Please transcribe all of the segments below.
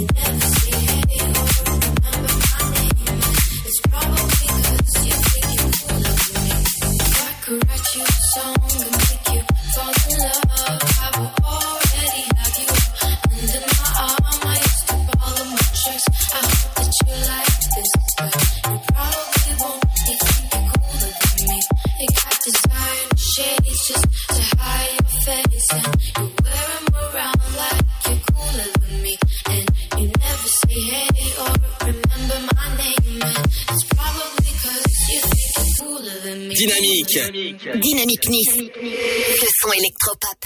mine. Nice. Le son électropop.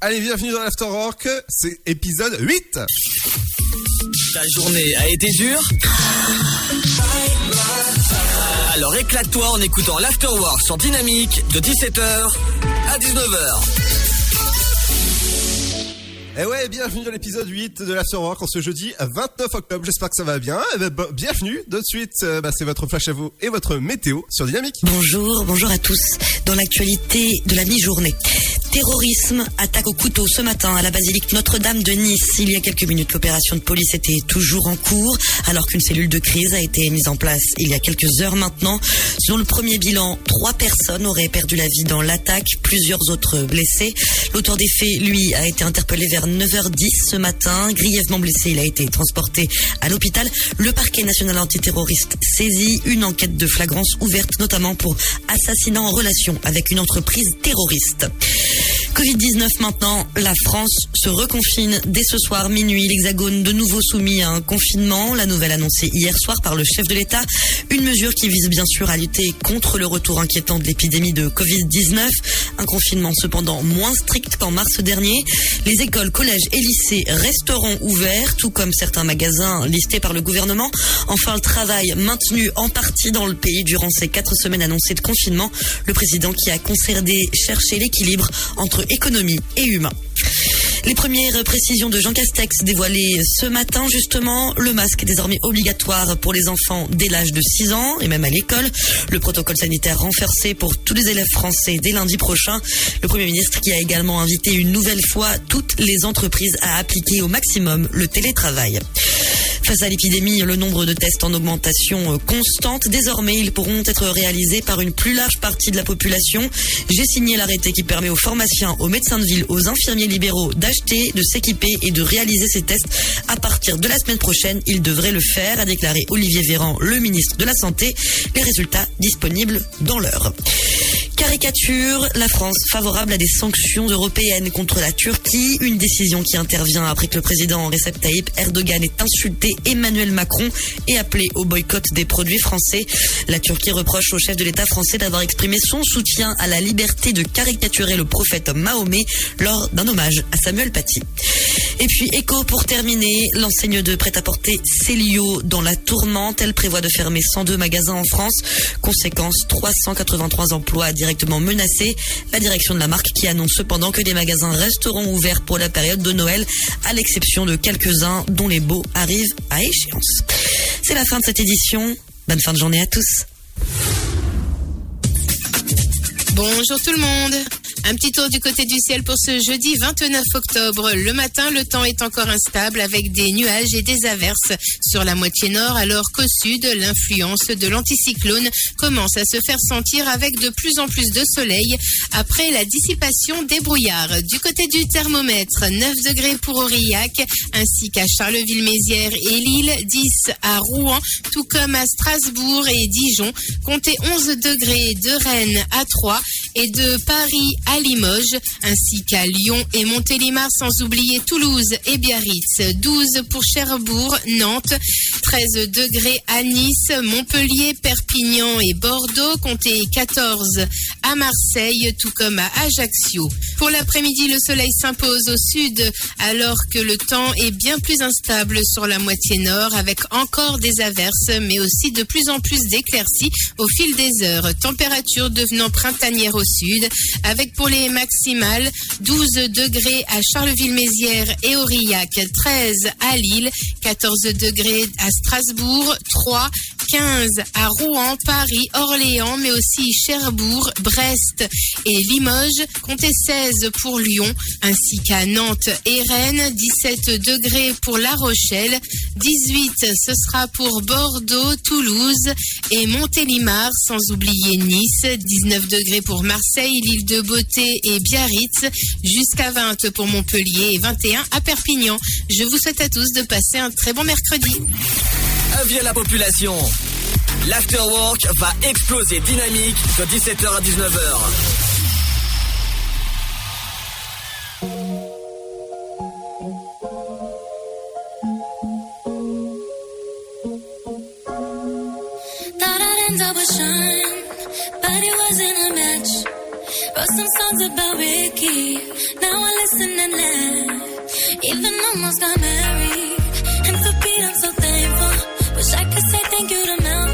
Allez, bienvenue dans l'Afterwork, c'est épisode 8 Ta journée a été dure? Alors éclate-toi en écoutant l'Afterwork sur Dynamique de 17h à 19h. Eh ouais, bienvenue dans l'épisode 8 de l'Afterwork en ce jeudi 29 octobre. J'espère que ça va bien. Eh ben, bienvenue. De suite, euh, bah, c'est votre flash à vous et votre météo sur Dynamique. Bonjour, bonjour à tous. Dans l'actualité de la mi-journée, terrorisme, attaque au couteau ce matin à la basilique Notre-Dame de Nice. Il y a quelques minutes, l'opération de police était toujours en cours alors qu'une cellule de crise a été mise en place il y a quelques heures maintenant. Selon le premier bilan, trois personnes auraient perdu la vie dans l'attaque, plusieurs autres blessés. L'auteur des faits, lui, a été interpellé vers 9h10 ce matin. Grièvement blessé, il a été transporté à l'hôpital. Le parquet national antiterroriste saisit une enquête de flagrance ouverte notamment pour assassinat en relation avec une entreprise terroriste. Covid-19 maintenant, la France se reconfine dès ce soir minuit. L'Hexagone de nouveau soumis à un confinement. La nouvelle annoncée hier soir par le chef de l'État. Une mesure qui vise bien sûr à lutter contre le retour inquiétant de l'épidémie de Covid-19. Un confinement cependant moins strict qu'en mars dernier. Les écoles, collèges et lycées resteront ouverts, tout comme certains magasins listés par le gouvernement. Enfin, le travail maintenu en partie dans le pays durant ces quatre semaines annoncées de confinement. Le président qui a concédé chercher l'équilibre entre économie et humain. Les premières précisions de Jean Castex dévoilées ce matin, justement, le masque est désormais obligatoire pour les enfants dès l'âge de 6 ans et même à l'école. Le protocole sanitaire renforcé pour tous les élèves français dès lundi prochain. Le Premier ministre qui a également invité une nouvelle fois toutes les entreprises à appliquer au maximum le télétravail. Face à l'épidémie, le nombre de tests en augmentation euh, constante. Désormais, ils pourront être réalisés par une plus large partie de la population. J'ai signé l'arrêté qui permet aux pharmaciens, aux médecins de ville, aux infirmiers libéraux d'acheter, de s'équiper et de réaliser ces tests à partir de la semaine prochaine. Ils devraient le faire, a déclaré Olivier Véran, le ministre de la Santé. Les résultats disponibles dans l'heure. Caricature, la France favorable à des sanctions européennes contre la Turquie, une décision qui intervient après que le président Recep Tayyip Erdogan ait insulté Emmanuel Macron et appelé au boycott des produits français. La Turquie reproche au chef de l'État français d'avoir exprimé son soutien à la liberté de caricaturer le prophète Mahomet lors d'un hommage à Samuel Paty. Et puis écho pour terminer, l'enseigne de prêt-à-porter Célio dans la tourmente, elle prévoit de fermer 102 magasins en France. Conséquence, 383 emplois directement menacés. La direction de la marque qui annonce cependant que des magasins resteront ouverts pour la période de Noël, à l'exception de quelques-uns dont les baux arrivent à échéance. C'est la fin de cette édition. Bonne fin de journée à tous. Bonjour tout le monde. Un petit tour du côté du ciel pour ce jeudi 29 octobre. Le matin, le temps est encore instable avec des nuages et des averses sur la moitié nord, alors qu'au sud, l'influence de l'anticyclone commence à se faire sentir avec de plus en plus de soleil après la dissipation des brouillards. Du côté du thermomètre, 9 degrés pour Aurillac, ainsi qu'à Charleville-Mézières et Lille, 10 à Rouen, tout comme à Strasbourg et Dijon. Comptez 11 degrés de Rennes à 3 et de Paris à Limoges, ainsi qu'à Lyon et Montélimar, sans oublier Toulouse et Biarritz. 12 pour Cherbourg, Nantes, 13 degrés à Nice, Montpellier, Perpignan et Bordeaux, comptez 14 à Marseille, tout comme à Ajaccio. Pour l'après-midi, le soleil s'impose au sud, alors que le temps est bien plus instable sur la moitié nord, avec encore des averses, mais aussi de plus en plus d'éclaircies au fil des heures. Température devenant printanière au sud, avec pour les maximales, 12 degrés à Charleville-Mézières et Aurillac, 13 à Lille, 14 degrés à Strasbourg, 3, 15 à Rouen, Paris, Orléans, mais aussi Cherbourg, Brest et Limoges, comptez 16 pour Lyon, ainsi qu'à Nantes et Rennes, 17 degrés pour La Rochelle, 18 ce sera pour Bordeaux, Toulouse et Montélimar, sans oublier Nice, 19 degrés pour Marseille, l'île de Beauté, et Biarritz, jusqu'à 20 pour Montpellier et 21 à Perpignan. Je vous souhaite à tous de passer un très bon mercredi. Ah, Aviez la population L'Afterwork va exploser dynamique de 17h à 19h. Wrote some songs about Ricky. Now I listen and laugh. Even almost got married. And for Pete, I'm so thankful. Wish I could say thank you to Mel.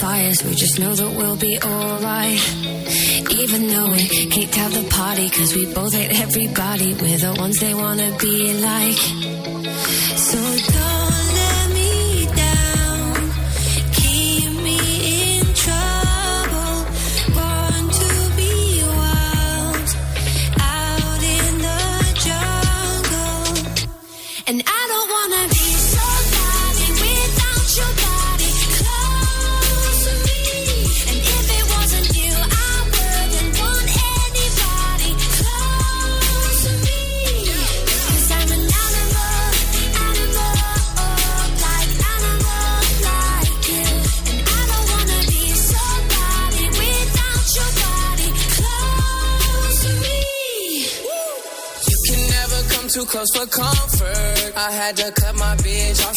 fires. We just know that we'll be alright. Even though we kicked out the party, cause we both hate everybody. We're the ones they wanna be like.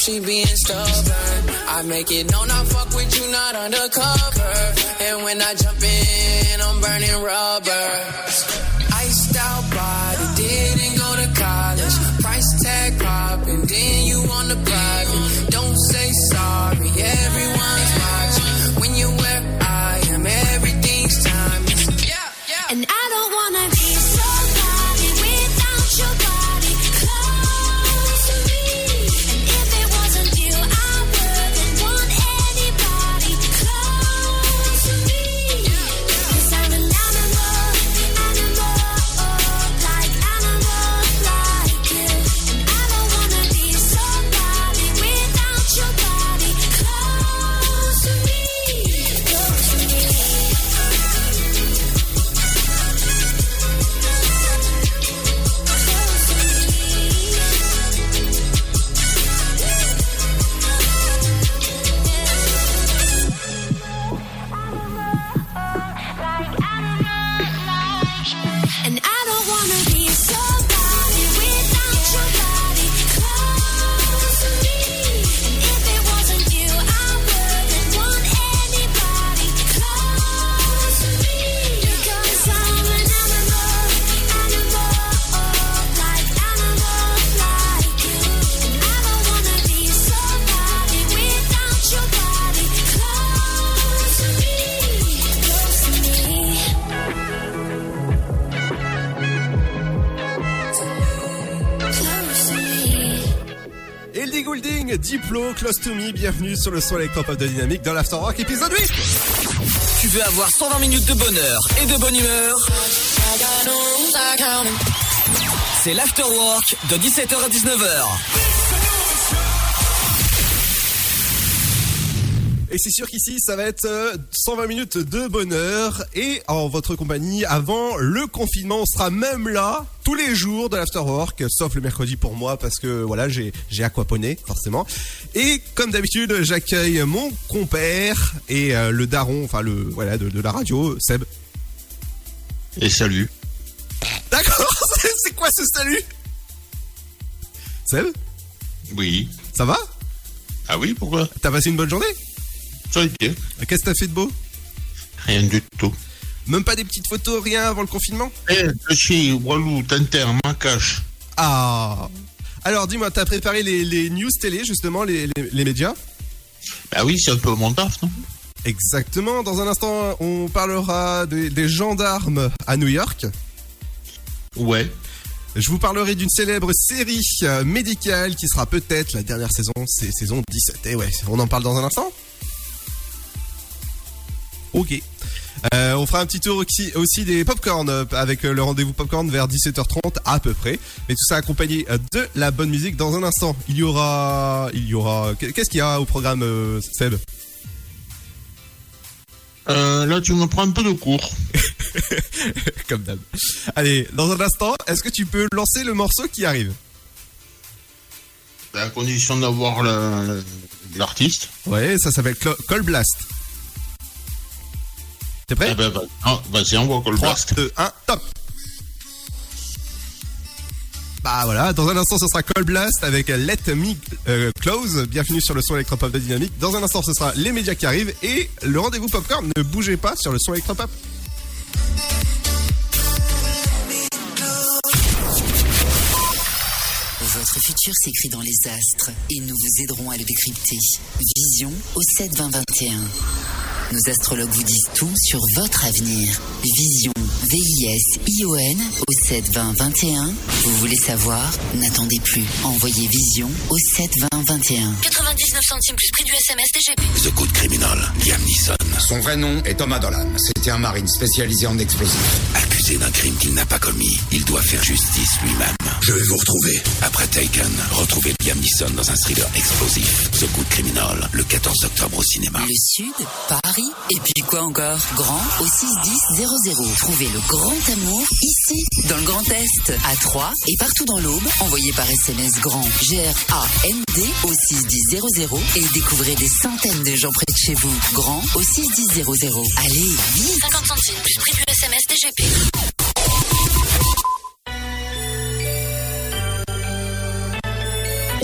She being stubborn. I make it known I fuck with you, not undercover. And when I jump in, I'm burning rubber. Close to Me, bienvenue sur le son électropop de Dynamique dans l'Afterwork épisode 8 Tu veux avoir 120 minutes de bonheur et de bonne humeur? C'est l'Afterwork de 17h à 19h. Et c'est sûr qu'ici, ça va être euh, 120 minutes de bonheur et en votre compagnie avant le confinement. On sera même là tous les jours de l'afterwork, sauf le mercredi pour moi parce que voilà, j'ai j'ai aquaponé forcément. Et comme d'habitude, j'accueille mon compère et euh, le daron, enfin le voilà de, de la radio, Seb. Et salut. D'accord, c'est quoi ce salut? Seb, Oui. ça va? Ah oui, pourquoi? T'as passé une bonne journée? Ça été. Qu'est-ce que t'as fait de beau? Rien du tout. Même pas des petites photos, rien avant le confinement? Eh, Toshi, Walou, Tintin, Makash. Ah Alors dis-moi, t'as préparé les, les news télé justement, les, les, les médias? Bah oui, c'est un peu mon taf, non? Exactement, dans un instant on parlera des, des gendarmes à New York. Ouais. Je vous parlerai d'une célèbre série euh, médicale qui sera peut-être la dernière saison, c'est saison 17. Et ouais, on en parle dans un instant Ok. Euh, on fera un petit tour aussi, aussi des popcorn euh, avec euh, le rendez-vous popcorn vers 17h30 à peu près. Mais tout ça accompagné de la bonne musique. Dans un instant, il y aura, il y aura. Qu'est-ce qu'il y a au programme, Seb? Euh, là, tu me prends un peu de cours. Comme d'hab. Allez, dans un instant, est-ce que tu peux lancer le morceau qui arrive? À condition d'avoir l'artiste. Ouais, ça s'appelle Call Blast. T'es prêt? Eh ben, va- non, vas-y, envoie Call 3, Blast. 2, 1, top Bah voilà, dans un instant ce sera Call Blast avec Let Me euh, Close. Bienvenue sur le son électropop de Dynamique. Dans un instant ce sera les médias qui arrivent et le rendez-vous popcorn. Ne bougez pas sur le son électropop. Votre futur s'écrit dans les astres et nous vous aiderons à le décrypter. Vision au 7 20 21. Nos astrologues vous disent tout sur votre avenir. Vision, V-I-S-I-O-N au 7 20 21. Vous voulez savoir? N'attendez plus. Envoyez Vision au 7 20 21. 99 centimes plus prix du SMS DGP. The Good Criminal, Liam Neeson, Son vrai nom est Thomas Dolan. C'était un marine spécialisé en explosifs. accusé d'un crime qu'il n'a pas commis, il doit faire justice lui-même. Je vais vous retrouver. Après Taken, retrouvez Liam Neeson dans un thriller explosif. The Good Criminal, le 14 octobre au cinéma. Le Sud, Paris, et puis quoi encore? Grand au 61000. Trouvez le grand amour ici, dans le Grand Est, à Troyes et partout dans l'Aube. Envoyez par SMS grand G-R-A-N-D au 61000 et découvrez des centaines de gens près de chez vous. Grand au 61000. Allez, vite 50 centimes plus prix du SMS DGP.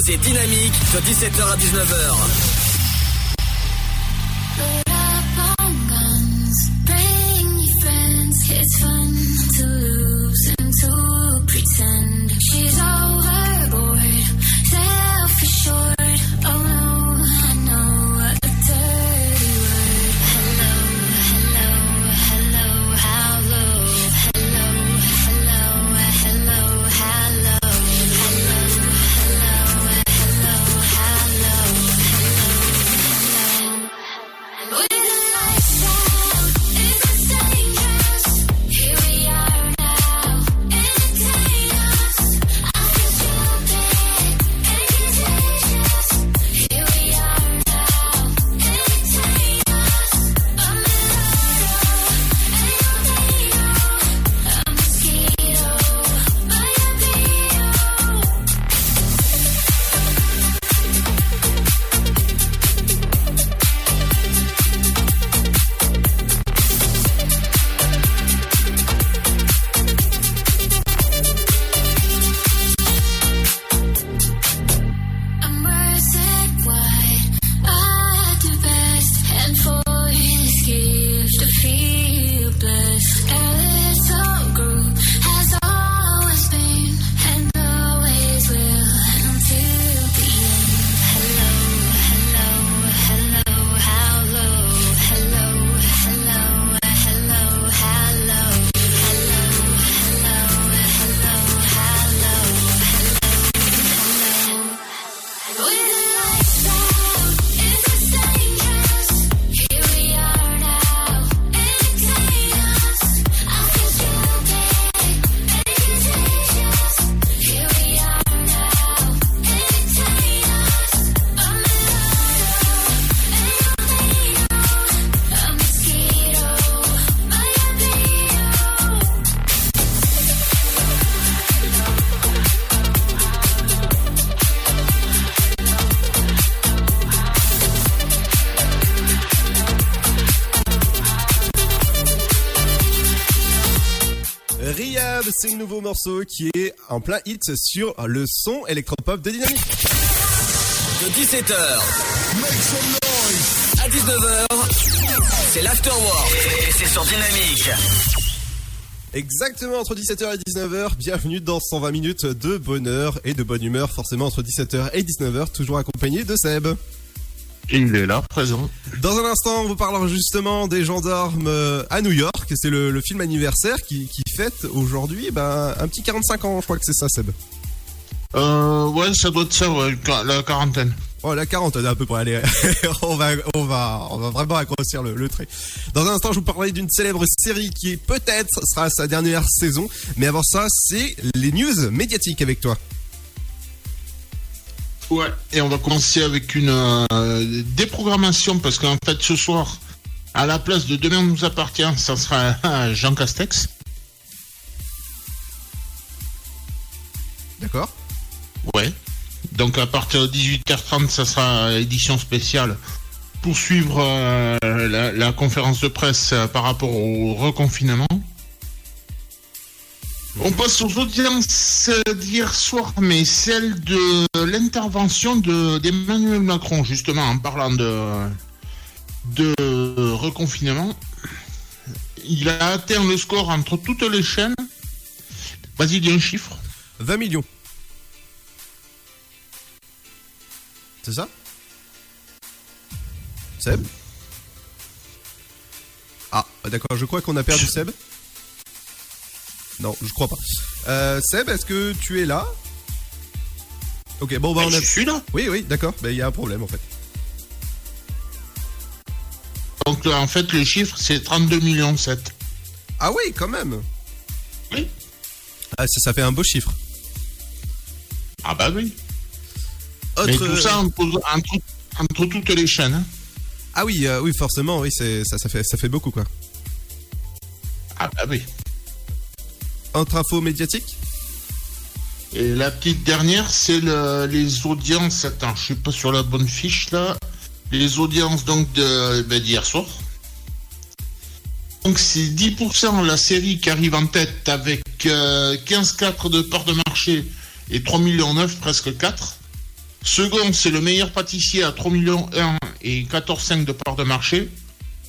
opposé dynamique de 17 c'est le nouveau morceau qui est en plein hit sur le son électropop de Dynamique. De 17h à 19h, c'est l'Afterwork. Et c'est sur Dynamique. Exactement entre 17h et 19h, bienvenue dans 120 minutes de bonheur et de bonne humeur, forcément entre 17h et 19h, toujours accompagné de Seb. Il est là, présent. Dans un instant, on vous parlera justement des gendarmes euh, à New York. C'est le, le film anniversaire qui, qui fête aujourd'hui ben, un petit 45 ans, je crois que c'est ça, Seb. Euh, ouais, ça doit être ça, ouais, la quarantaine. Oh, la quarantaine à peu près. Allez, on va, on va, on va vraiment accrocher le, le trait. Dans un instant, je vous parlerai d'une célèbre série qui peut-être sera sa dernière saison. Mais avant ça, c'est les news médiatiques avec toi. Ouais. Et on va commencer avec une euh, déprogrammation parce qu'en fait, ce soir, à la place de Demain nous appartient, ça sera euh, Jean Castex. D'accord Ouais. Donc à partir de 18h30, ça sera édition spéciale pour suivre euh, la, la conférence de presse euh, par rapport au reconfinement. On passe aux audiences d'hier soir, mais celle de l'intervention de- d'Emmanuel Macron, justement, en parlant de, de reconfinement. Il a atteint le score entre toutes les chaînes. Vas-y, dis un chiffre. 20 millions. C'est ça? Seb? Ah, d'accord, je crois qu'on a perdu Seb. Non, je crois pas. Euh, Seb, est-ce que tu es là? Ok, bon, bah on a... Je suis là. Oui, oui, d'accord, bah, il y a un problème en fait. Donc euh, en fait, le chiffre, c'est 32 millions 7. Ah oui, quand même Oui. Ah, ça, ça fait un beau chiffre. Ah bah oui. Autre... Mais tout ça entre, entre, entre toutes les chaînes. hein. Ah oui, euh, oui, forcément, oui, c'est ça, ça fait, ça fait beaucoup quoi. Ah bah oui. Entre infos médiatiques Et la petite dernière, c'est le- les audiences. Attends, je suis pas sur la bonne fiche là. Les audiences donc de ben, d'hier soir. Donc c'est 10% la série qui arrive en tête avec euh, 15,4 de part de marché et 3 millions 9, presque 4. Second, c'est le meilleur pâtissier à 3 millions 1 et 14,5 de part de marché.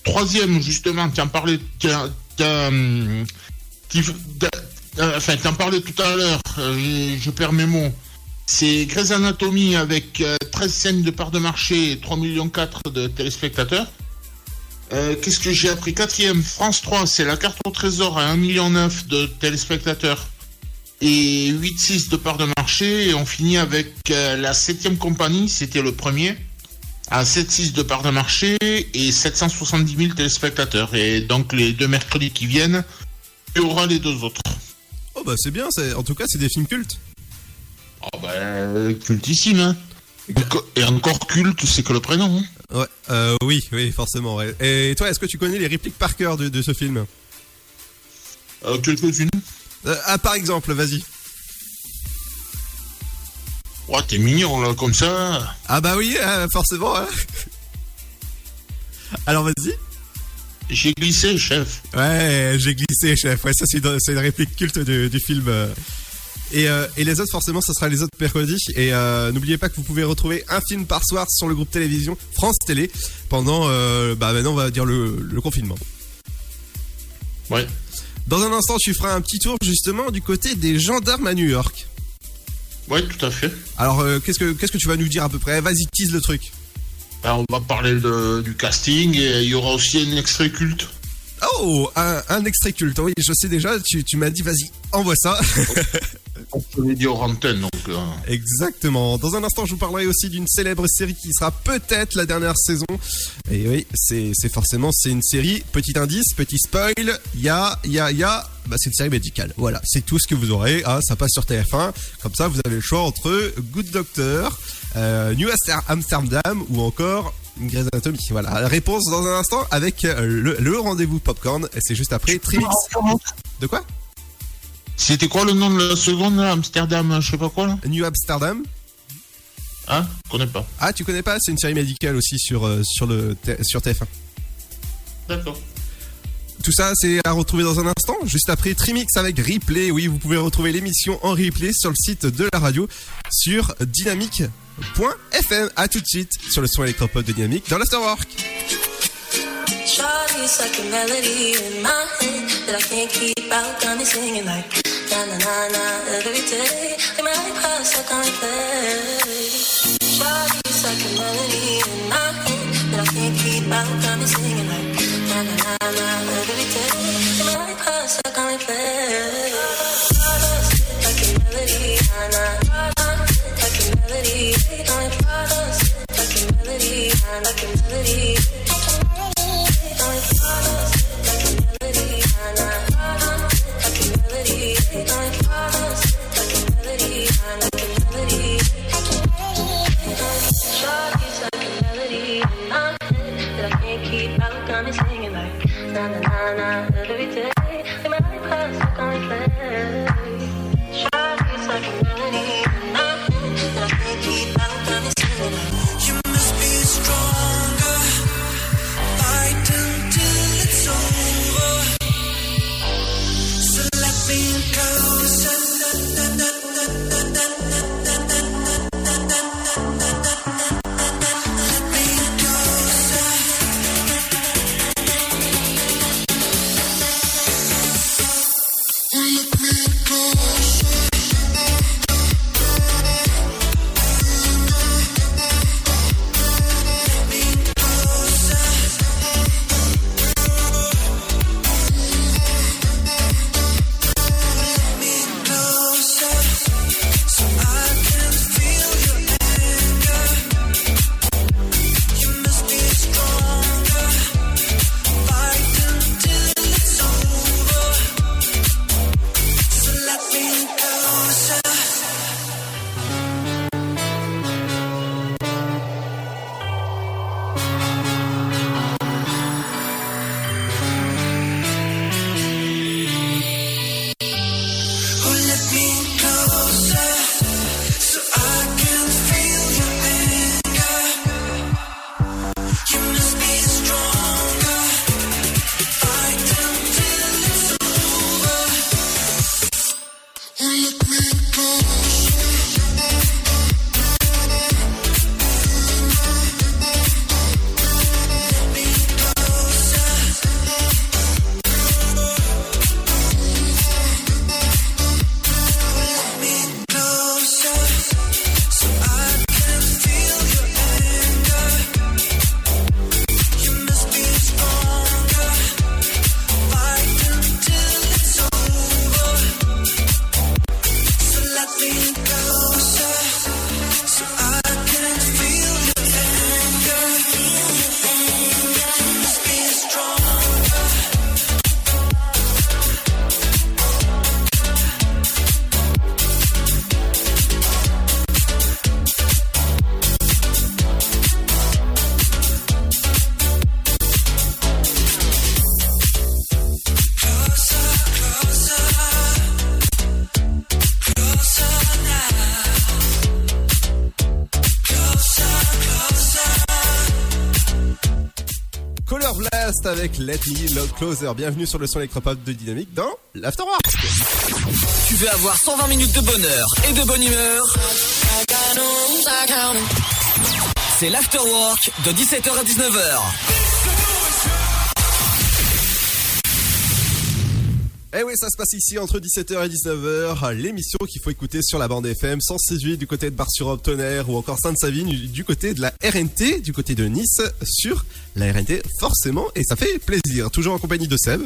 Troisième, justement, tu en parlais, tu euh, enfin, tu en parlais tout à l'heure, euh, je, perds mes mots. C'est Grey's Anatomy avec euh, 13 scènes de part de marché et 3 millions 4 de téléspectateurs. Euh, Qu'est-ce que j'ai appris? Quatrième, France 3, c'est la carte au trésor à 1 million 9 de téléspectateurs et 8,6 de part de marché. Et on finit avec euh, la septième compagnie, c'était le premier, à 7,6 de part de marché et 770 000 téléspectateurs. Et donc les deux mercredis qui viennent, il y les deux autres. Oh bah c'est bien, c'est- en tout cas c'est des films cultes. Oh bah, cultissime, hein. Et encore culte, c'est que le prénom. hein. Ouais, euh, oui, oui, forcément. ouais. Et toi, est-ce que tu connais les répliques par cœur de, de ce film? Euh, Quelques-unes. Euh, Ah, par exemple, vas-y. Ouais, t'es mignon, là, comme ça. Ah bah oui, euh, forcément. hein. Alors vas-y. J'ai glissé, chef. Ouais, j'ai glissé, chef. Ouais, ça c'est une, réplique culte du, du film. Et, euh, et les autres, forcément, ça sera les autres mercredis. Et euh, n'oubliez pas que vous pouvez retrouver un film par soir sur le groupe télévision France Télé pendant, euh, bah maintenant on va dire le, le confinement. Ouais. Dans un instant, tu feras un petit tour justement du côté des gendarmes à New York. Ouais, tout à fait. Alors, qu'est-ce que qu'est-ce que tu vas nous dire à peu près? Vas-y, tease le truc. Ben, on va parler de- du casting et il y aura aussi un extrait culte. Oh, un, un extrait culte. Oui, je sais déjà. Tu, tu m'as dit, vas-y, envoie ça. On peut les dire hors antenne, donc. euh, Exactement. Dans un instant, je vous parlerai aussi d'une célèbre série qui sera peut-être la dernière saison. Et oui, c'est c'est forcément c'est une série. Petit indice, petit spoil. Il y a, il y a, il y a. Bah, c'est une série médicale. Voilà, c'est tout ce que vous aurez. Ah, ça passe sur TF1. Comme ça, vous avez le choix entre Good Doctor, euh, New Amster- Amsterdam ou encore Grey's Anatomy. Voilà, réponse dans un instant avec euh, le, le rendez-vous popcorn. Et c'est juste après Trimix. De quoi? C'était quoi le nom de la seconde, Amsterdam, je sais pas quoi, là? New Amsterdam. Hein Je connais pas. Ah, tu connais pas? C'est une série médicale aussi sur, euh, sur, le, T- sur TF1. D'accord. Tout ça, c'est à retrouver dans un instant, juste après Trimix avec replay. Oui, vous pouvez retrouver l'émission en replay sur le site de la radio sur dynamique.fm. À tout de suite sur le son électropop de Dynamique dans l'Afterwork. Shawty's like. Like a melody. Let Me Love Closer. Bienvenue sur le son électropop de Dynamique dans l'Afterwork. Tu veux avoir 120 minutes de bonheur et de bonne humeur? C'est l'Afterwork de 17h à 19h. Oui, ça se passe ici entre 17h et 19h. L'émission qu'il faut écouter sur la bande FM 168 du côté de Bar-sur-Aube, Tonnerre ou encore Sainte-Savine du côté de la RNT, du côté de Nice sur la RNT forcément et ça fait plaisir. Toujours en compagnie de Seb.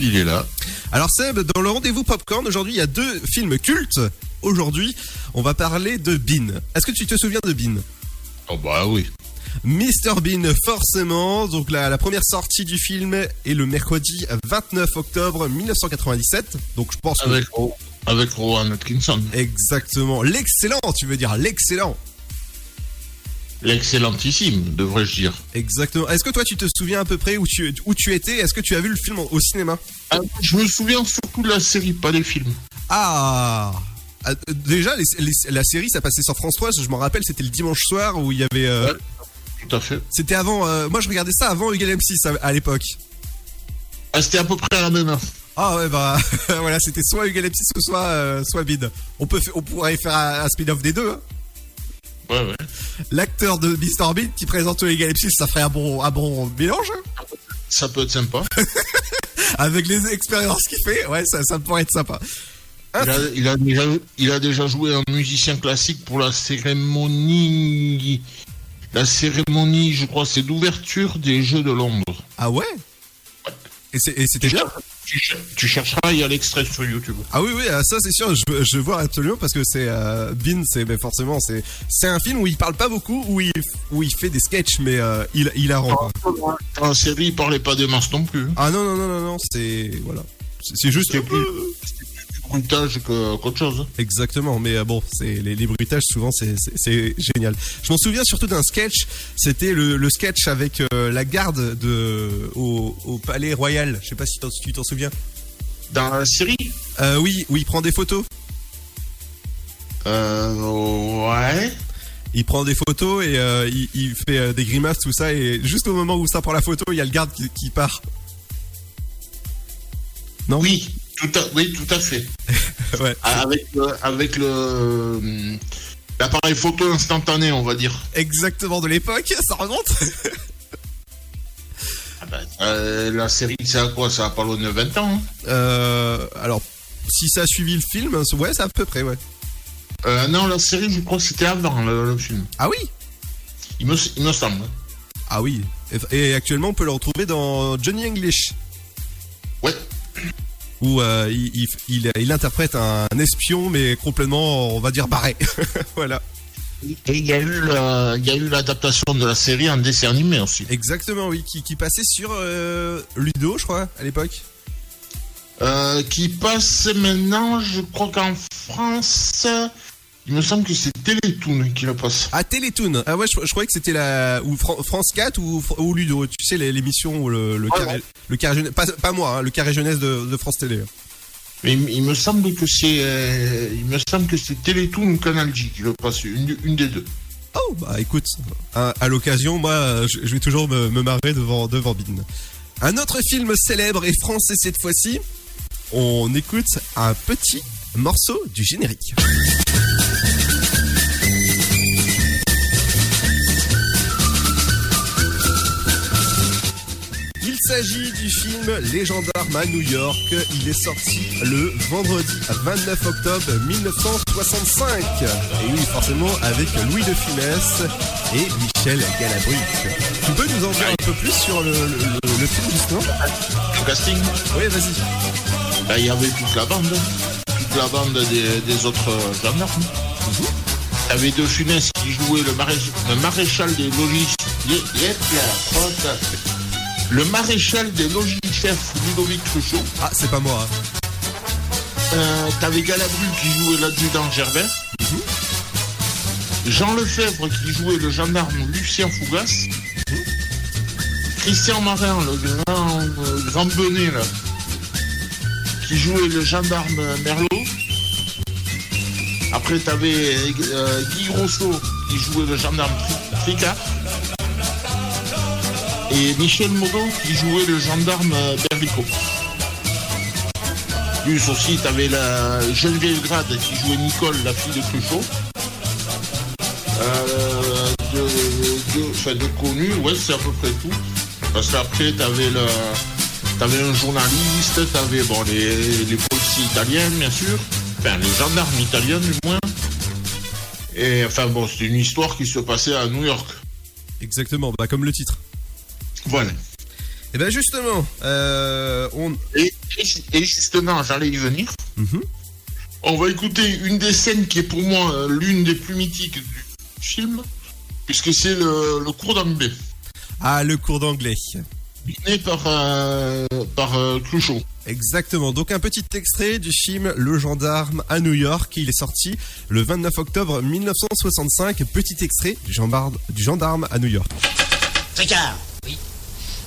Il est là. Alors Seb, dans le rendez-vous Popcorn, aujourd'hui il y a deux films cultes. Aujourd'hui, on va parler de Bean. Est-ce que tu te souviens de Bean? Oh bah oui. Mr Bean, forcément. Donc la, la première sortie du film est le mercredi 29 octobre 1997. Donc je pense que... Avec, Ro- avec Rowan Atkinson. Exactement. L'excellent, tu veux dire l'excellent. L'excellentissime, devrais-je dire. Exactement. Est-ce que toi tu te souviens à peu près où tu, où tu étais? Est-ce que tu as vu le film au cinéma? Ah, Je me souviens surtout de la série, pas des films. Ah Ah, Déjà, les- les- la série, ça passait sur France 3. Je m'en rappelle, c'était le dimanche soir où il y avait. euh, Tout à fait. C'était avant. euh, moi, je regardais ça avant Eagle M6 à, à l'époque. Ah, C'était à peu près à la même heure. Ah ouais bah voilà c'était soit Eucalyptus ou soit euh, soit Bid. On peut on pourrait faire un, un spin-off des deux. hein. Ouais, ouais. L'acteur de Mr Bean qui présente Eucalyptus ça ferait un bon un bon mélange. hein. Ça peut être sympa. Avec les expériences qu'il fait ouais ça ça pourrait être sympa. Il a, il, a déjà, il a déjà joué un musicien classique pour la cérémonie. La cérémonie, je crois, c'est d'ouverture des Jeux de Londres. Ah ouais? Et c'était bien? Tu, cher- tu chercheras, il y a l'extrait sur YouTube. Ah oui oui ah, ça c'est sûr je, veux- je veux voir absolument parce que c'est euh, Bean c'est ben, forcément c'est c'est un film où il parle pas beaucoup où il où il fait des sketchs mais euh, il il a rend. la série, il parlait pas des masses non plus. Ah non non non non non c'est voilà c'est juste bruitage qu'autre chose. Exactement, mais euh, bon, c'est les, les bruitages souvent c'est génial. Je m'en souviens surtout d'un sketch, c'était le, le sketch avec euh, la garde de au, au Palais Royal. Je sais pas si tu t'en souviens. Dans la série? Euh, oui, où il prend des photos. Euh, ouais. Il prend des photos et euh, il, il fait des grimaces tout ça et juste au moment où ça prend la photo, il y a le garde qui, qui part. Non? Oui, tout à, oui, tout à fait. ouais. Avec, avec le l'appareil photo instantané, on va dire. Exactement de l'époque, ça remonte. Ah ben, euh, la série, c'est à quoi? Ça a pas loin de 20 ans. hein Euh, alors, si ça a suivi le film, ouais, c'est à peu près, ouais. Euh, non, la série, je crois que c'était avant le, le film. Ah oui? Il me, il me semble. Ah oui. Et, et actuellement, on peut le retrouver dans Johnny English. Ouais. Où euh, il, il, il- il interprète un, espion, mais complètement, on va dire, barré. voilà. Et il y a eu la- l'adaptation de la série en dessin animé aussi. Exactement, oui. Qui, qui passait sur euh, Ludo, je crois, à l'époque. Euh, qui passe maintenant, je crois qu'en France, il me semble que c'est Télétoon qui le passe. Ah, Télétoon. Ah ouais, je, je croyais que c'était la ou Fran- France 4 ou, ou Ludo. Tu sais, l'émission où le, le, carré, ouais. le carré jeunesse, pas, pas moi, hein, le carré jeunesse de, de France Télé. Mais il, il me semble que c'est, euh, il me semble que c'est Télétoon ou Canal J qui le passe, une, une des deux. Oh, bah écoute, à, à l'occasion, moi, je, je vais toujours me, me marrer devant, devant Bin. Un autre film célèbre et français cette fois-ci, on écoute un petit morceau du générique. Il s'agit du film Les gendarmes à New York. Il est sorti le vendredi 29 octobre 1965. Et oui, forcément avec Louis de Funès et Michel Galabru. Tu peux nous en dire un peu plus sur le, le- le film justement? Le casting? Oui, vas-y. Bah, il y avait toute la bande, la bande des, des autres gendarmes. T'avais De Funès qui jouait le, maréch- le maréchal des logis. Yep, yep, là, trotte. Le maréchal des logis chefs Ludovic Truchot. Ah, c'est pas moi. Euh, T'avais Galabru qui jouait l'adjudant Gerbert. Jean Lefebvre qui jouait le gendarme Lucien Fougas. Christian Marin, le grand, euh, grand benet, là, qui jouait le gendarme Merlot. Après, t'avais euh, Guy Rousseau qui jouait le gendarme Tri- Tricard. Et Michel Moreau qui jouait le gendarme euh, Berlico. Plus aussi, t'avais la Geneviève Grade qui jouait Nicole, la fille de Cruchot. Euh, de, de, connu, ouais, c'est à peu près tout. Parce qu'après, t'avais le, t'avais un journaliste, t'avais bon les, les policiers italiens, bien sûr, enfin les gendarmes italiens du moins. Et enfin bon, c'est une histoire qui se passait à New York. Exactement, bah comme le titre. Voilà. Et ben justement, euh, on. Et, et- et justement, j'allais y venir. Mhm. On va écouter une des scènes qui est pour moi euh, l'une des plus mythiques du film, puisque c'est le, le cours d'anglais, Ah, le cours d'anglais. Né par, euh, par euh, Cruchot. Exactement. Donc un petit extrait du film Le gendarme à New York. Il est sorti le 29 octobre 1965. Petit extrait du gendarme, du gendarme à New York. Tricard. Oui.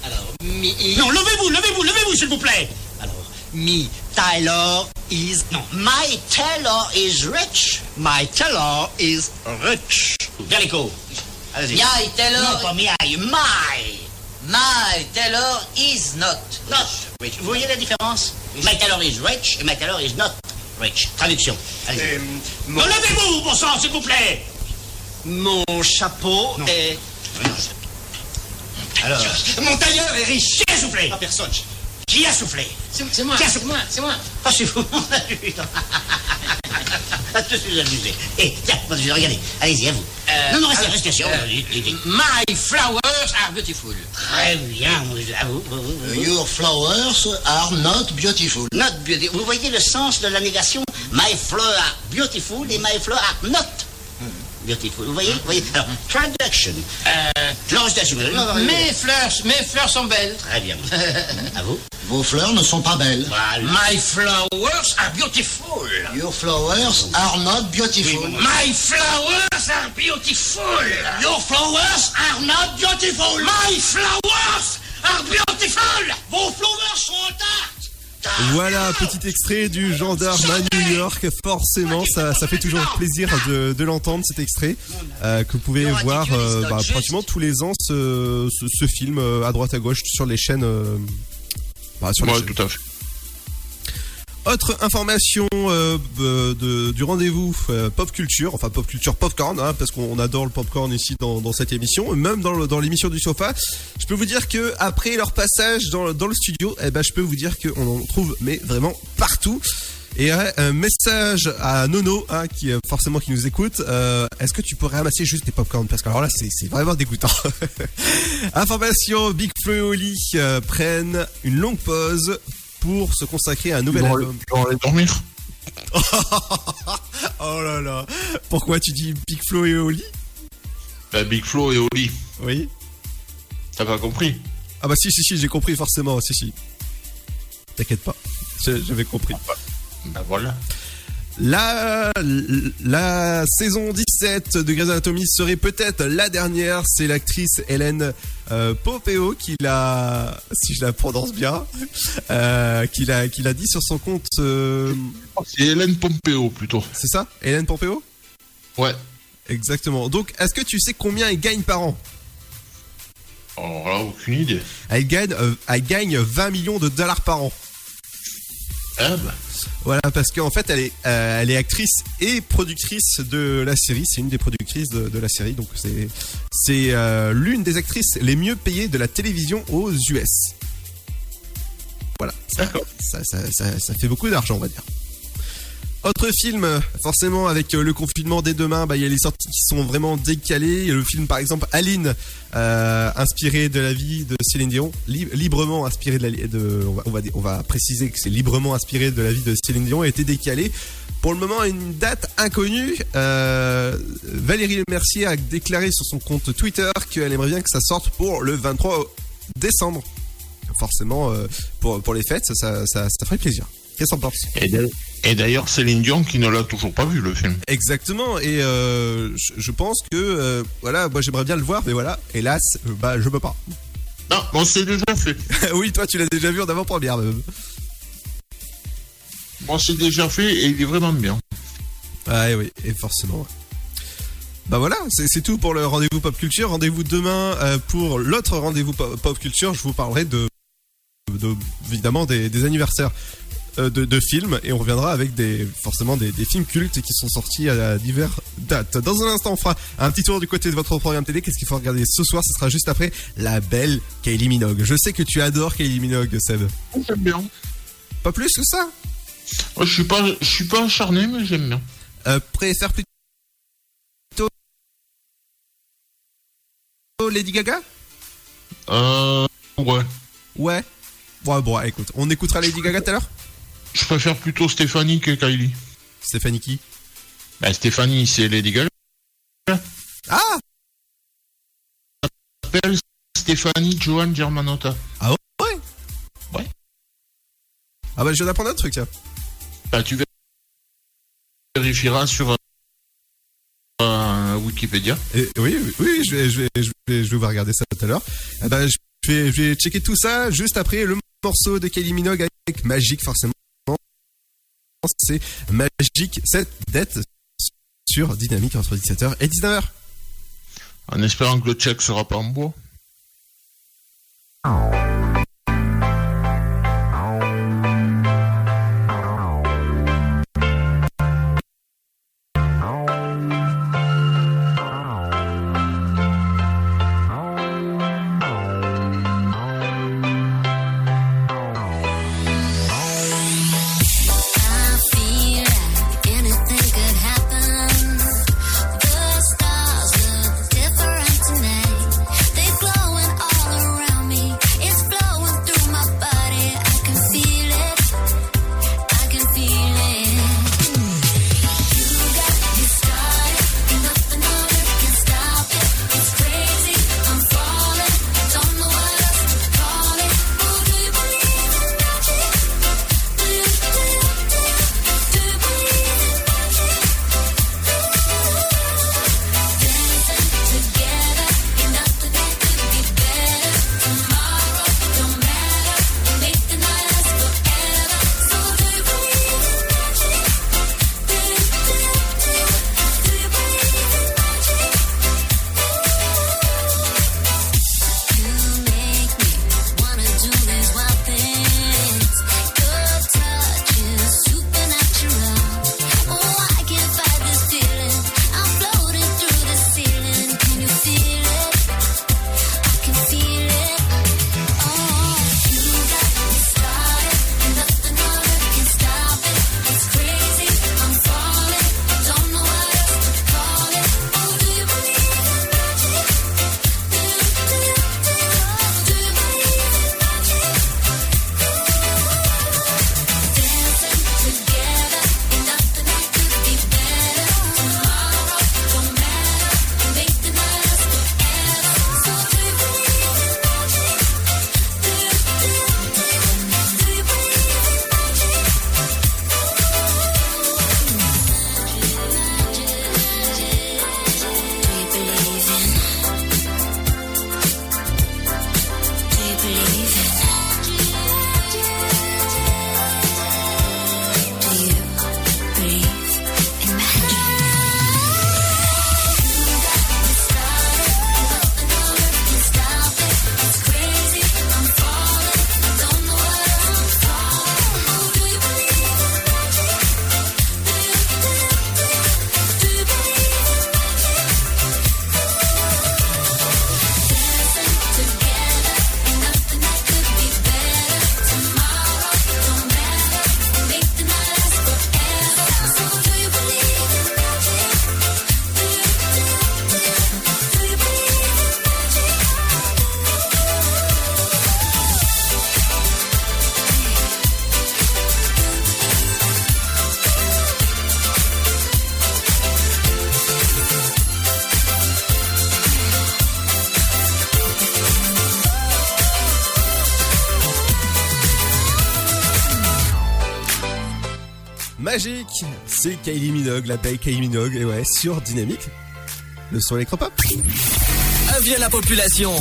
Alors, mi. Non, levez-vous, levez-vous, levez-vous, s'il vous plaît. Alors, mi Taylor is. Non, my Taylor is rich. My Taylor is rich. Gallico. Allez-y. My Taylor- Non, pas mi, my. My Taylor is not. Not rich. Vous voyez la différence? My Taylor is rich et My Taylor is not rich. Traduction. Allez. mon- Levez-vous, bon sang, s'il vous plaît. Mon chapeau est. Alors. Mon tailleur est riche. Qui a soufflé Pas personne. Qui a soufflé? C'est moi, Qui a c'est soufflé moi, c'est moi. Ah, c'est vous. Ah, je suis amusé. Eh, tiens, regardez. Allez-y, à vous. non, non, restez, restez. Oh, dites, dites, dites. My flowers are beautiful. Très bien, à vous. vous, vous, vous. Your flowers are not beautiful. Not beautiful. Vous voyez le sens de la négation? My flowers are beautiful et my flowers are not beautiful. Vous voyez, vous voyez Alors, traduction. Euh, L'enregistration. Mes fleurs, mes fleurs sont belles. Très bien. à vous. Vos fleurs ne sont pas belles. My flowers are beautiful. Your flowers are not beautiful. My flowers are beautiful. Your flowers are not beautiful. My flowers are beautiful. Vos flowers sont intactes. Voilà, petit extrait du gendarme à New York. Forcément, ça, ça fait toujours plaisir de, de l'entendre, cet extrait, euh, que vous pouvez voir euh, bah, pratiquement tous les ans, ce, ce, ce film euh, à droite à gauche sur les chaînes. euh, bah, sur les Ouais, chaînes. tout à fait. Autre information euh, de- de- du rendez-vous euh, pop culture, enfin pop culture popcorn, hein, parce qu'on adore le popcorn ici dans, dans cette émission, même dans, dans l'émission du sofa. Je peux vous dire que après leur passage dans, dans le studio, eh ben, je peux vous dire qu'on en trouve mais vraiment partout. Et ouais, un message à Nono, hein, qui euh, forcément qui nous écoute. euh, Est-ce que tu pourrais ramasser juste des popcorn Parce que alors là, c'est vraiment dégoûtant. Information Big Flo et Oli euh, prennent une longue pause pour se consacrer à un nouvel vont- album. aller dormir. oh là là. Pourquoi tu dis Big Flo et Oli? Bah, Big Flo et Oli. Oui. T'as pas compris? Ah bah si, si, si, j'ai compris forcément, si, si. T'inquiète pas, j'avais compris. Bah voilà. La, la saison 17 de Grey's Anatomy serait peut-être la dernière. C'est l'actrice Hélène euh, Pompeo qui l'a, si je la prononce bien, euh, qui l'a, qui l'a dit sur son compte. euh, C'est Hélène Pompeo plutôt. c'est ça, Hélène Pompeo? Ouais. Exactement. Donc, est-ce que tu sais combien elle gagne par an? Alors là, aucune idée. Elle gagne, euh, elle gagne 20 millions de dollars par an. Ah bah. Voilà, parce qu'en fait, elle est, euh, elle est actrice et productrice de la série. C'est une des productrices de, de la série, donc c'est, c'est euh, l'une des actrices les mieux payées de la télévision aux US. Voilà. Ça, ça, ça, ça- ça fait beaucoup d'argent, on va dire. Autre film, forcément avec euh, le confinement dès demain, bah, il y a les sorties qui sont vraiment décalées. Le film par exemple Aline, euh, inspiré de la vie de Céline Dion, li- librement inspiré de la on va, préciser que c'est librement inspiré de la vie de Céline Dion, a été décalé. Pour le moment, une date inconnue, euh, Valérie Mercier a déclaré sur son compte Twitter qu'elle aimerait bien que ça sorte pour le 23 décembre. Forcément, euh, pour, les fêtes, ça ferait plaisir. Qu'est-ce que t'en penses? Et d'a- Et d'ailleurs, Céline Dion qui ne l'a toujours pas vu le film. Exactement, et euh, je, pense que euh, voilà, moi j'aimerais bien le voir, mais voilà, hélas, bah je peux pas. Non, bon, c'est déjà fait. oui, toi tu l'as déjà vu en avant-première. même. Bon, c'est déjà fait et il est vraiment bien. Ah et oui, et forcément. ouais. Bah voilà, c'est tout pour le rendez-vous pop culture. Rendez-vous demain euh, pour l'autre rendez-vous pop, culture. Je vous parlerai de, de- évidemment des, des anniversaires de, de films et on reviendra avec des forcément des, des films cultes qui sont sortis à diverses dates. Dans un instant, on fera un petit tour du côté de votre programme télé. Qu'est-ce qu'il faut regarder ce soir? Ce sera juste après la belle Kylie Minogue. Je sais que tu adores Kylie Minogue, Seb. J'aime bien. Pas plus que ça? Je suis pas, je suis pas acharné, mais j'aime bien. Euh, préfère plutôt Lady Gaga? Euh, ouais. Ouais. Bon, bon, écoute, on écoutera Lady Gaga tout à l'heure? Je préfère plutôt Stéphanie que Kylie. Stéphanie qui? Bah, Stéphanie, c'est Lady Gaga. Ah s'appelle Stéphanie Joan Germanotta. Ah ouais? Ouais. Ah bah je viens d'apprendre un truc, tiens. Bah, tu vérifieras sur euh, Wikipédia. Et- oui, oui, oui, je vais, je vais, je vais, je vais vous regarder ça tout à l'heure. Eh ben, je vais, je vais checker tout ça juste après le morceau de Kylie Minogue avec Magic, forcément. C'est Magic 7 dette sur Dynamique entre 17h et 19h. En espérant que le check sera pas en bois. Minogue, la belle Kylie Minogue, et ouais, sur Dynamique, le son électropop. Avis à la population.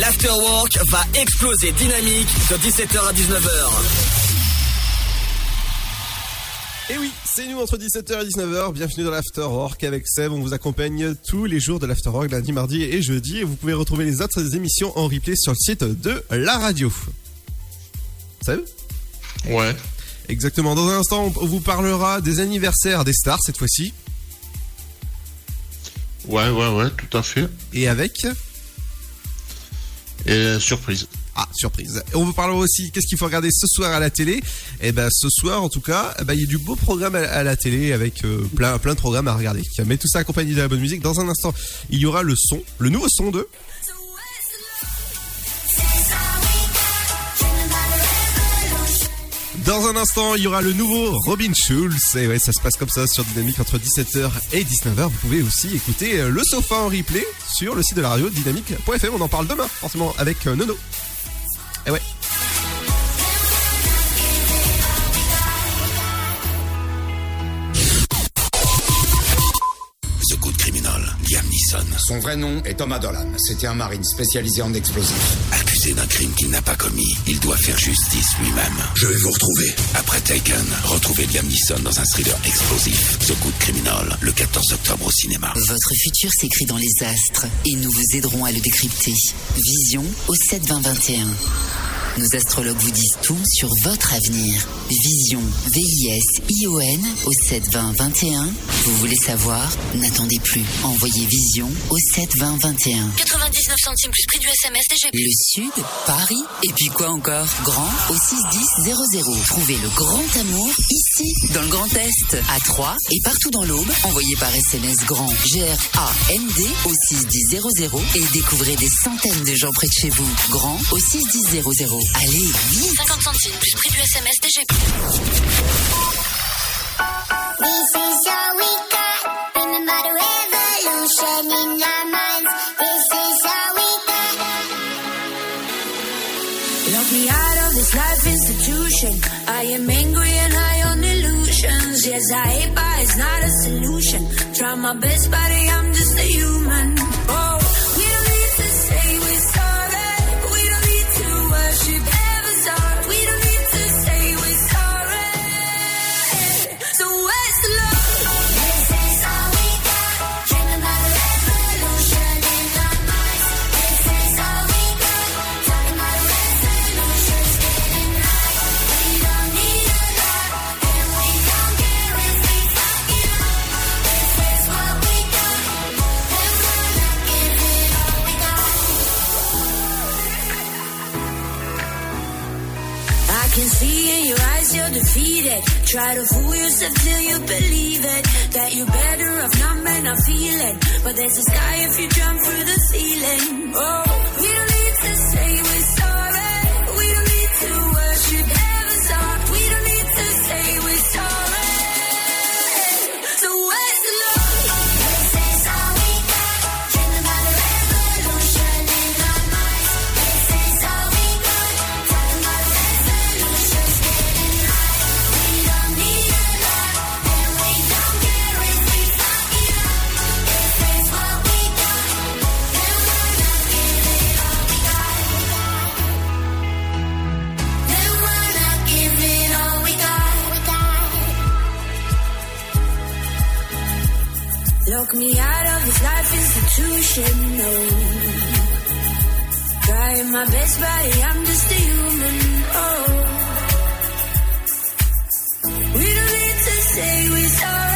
L'afterwork va exploser dynamique de 17h à 19h. Et oui, c'est nous entre 17h et 19h. Bienvenue dans l'Afterwork avec Seb. On vous accompagne tous les jours de l'Afterwork, lundi, mardi et jeudi. Et vous pouvez retrouver les autres émissions en replay sur le site de la radio. Seb? Ouais. Exactement. Dans un instant, on vous parlera des anniversaires des stars cette fois-ci. Ouais, ouais, ouais, tout à fait. Et avec Et surprise. Ah, surprise. On vous parlera aussi qu'est-ce qu'il faut regarder ce soir à la télé? Et ben ce soir, en tout cas, eh ben, il y a du beau programme à, à la télé avec euh, plein, plein de programmes à regarder. Mais tout ça accompagné de la bonne musique. Dans un instant, il y aura le son, le nouveau son de. Dans un instant, il y aura le nouveau Robin Schulz. Et ouais, ça se passe comme ça sur Dynamique entre 17h et 19h. Vous pouvez aussi écouter euh, le sofa en replay sur le site de la radio dynamique.fm. On en parle demain, forcément, avec euh, Nono. Et ouais. The Good Criminal, Liam Neeson. Son vrai nom est Thomas Dolan. C'était un marine spécialisé en explosifs. D'un crime qu'il n'a pas commis. Il doit faire justice lui-même. Je vais vous retrouver. Après Taken, retrouvez Liam Neeson dans un thriller explosif. The Good Criminal, le 14 octobre au cinéma. Votre futur s'écrit dans les astres et nous vous aiderons à le décrypter. Vision au 7 20 21. Nos astrologues vous disent tout sur votre avenir. Vision, V-I-S-I-O-N au 7 20 21. Vous voulez savoir? N'attendez plus. Envoyez Vision au 7 20 21. 99 centimes plus prix du SMS DGP. Le Sud, Paris, et puis quoi encore? Grand au 61000. Trouvez le grand amour ici, dans le Grand Est, à Troyes et partout dans l'Aube. Envoyez par SMS grand G-R-A-N-D au 61000 et découvrez des centaines de gens près de chez vous. Grand au 61000. Allez, vite 50 centimes plus prix du SMS DGP. This is all we got. Remember the revolution in our minds. This is all we got. Lock me out of this life institution. I am angry and high on illusions. Yes, I hate, but it's not a solution. Try my best, buddy, eyes you're. Try to fool yourself till you believe it. That you're better off not man, I feel it. But there's a sky if you jump through the ceiling. Oh, we don't Lock me out of this life institution, no. Trying my best, buddy, I'm just a human, oh. We don't need to say we're sorry.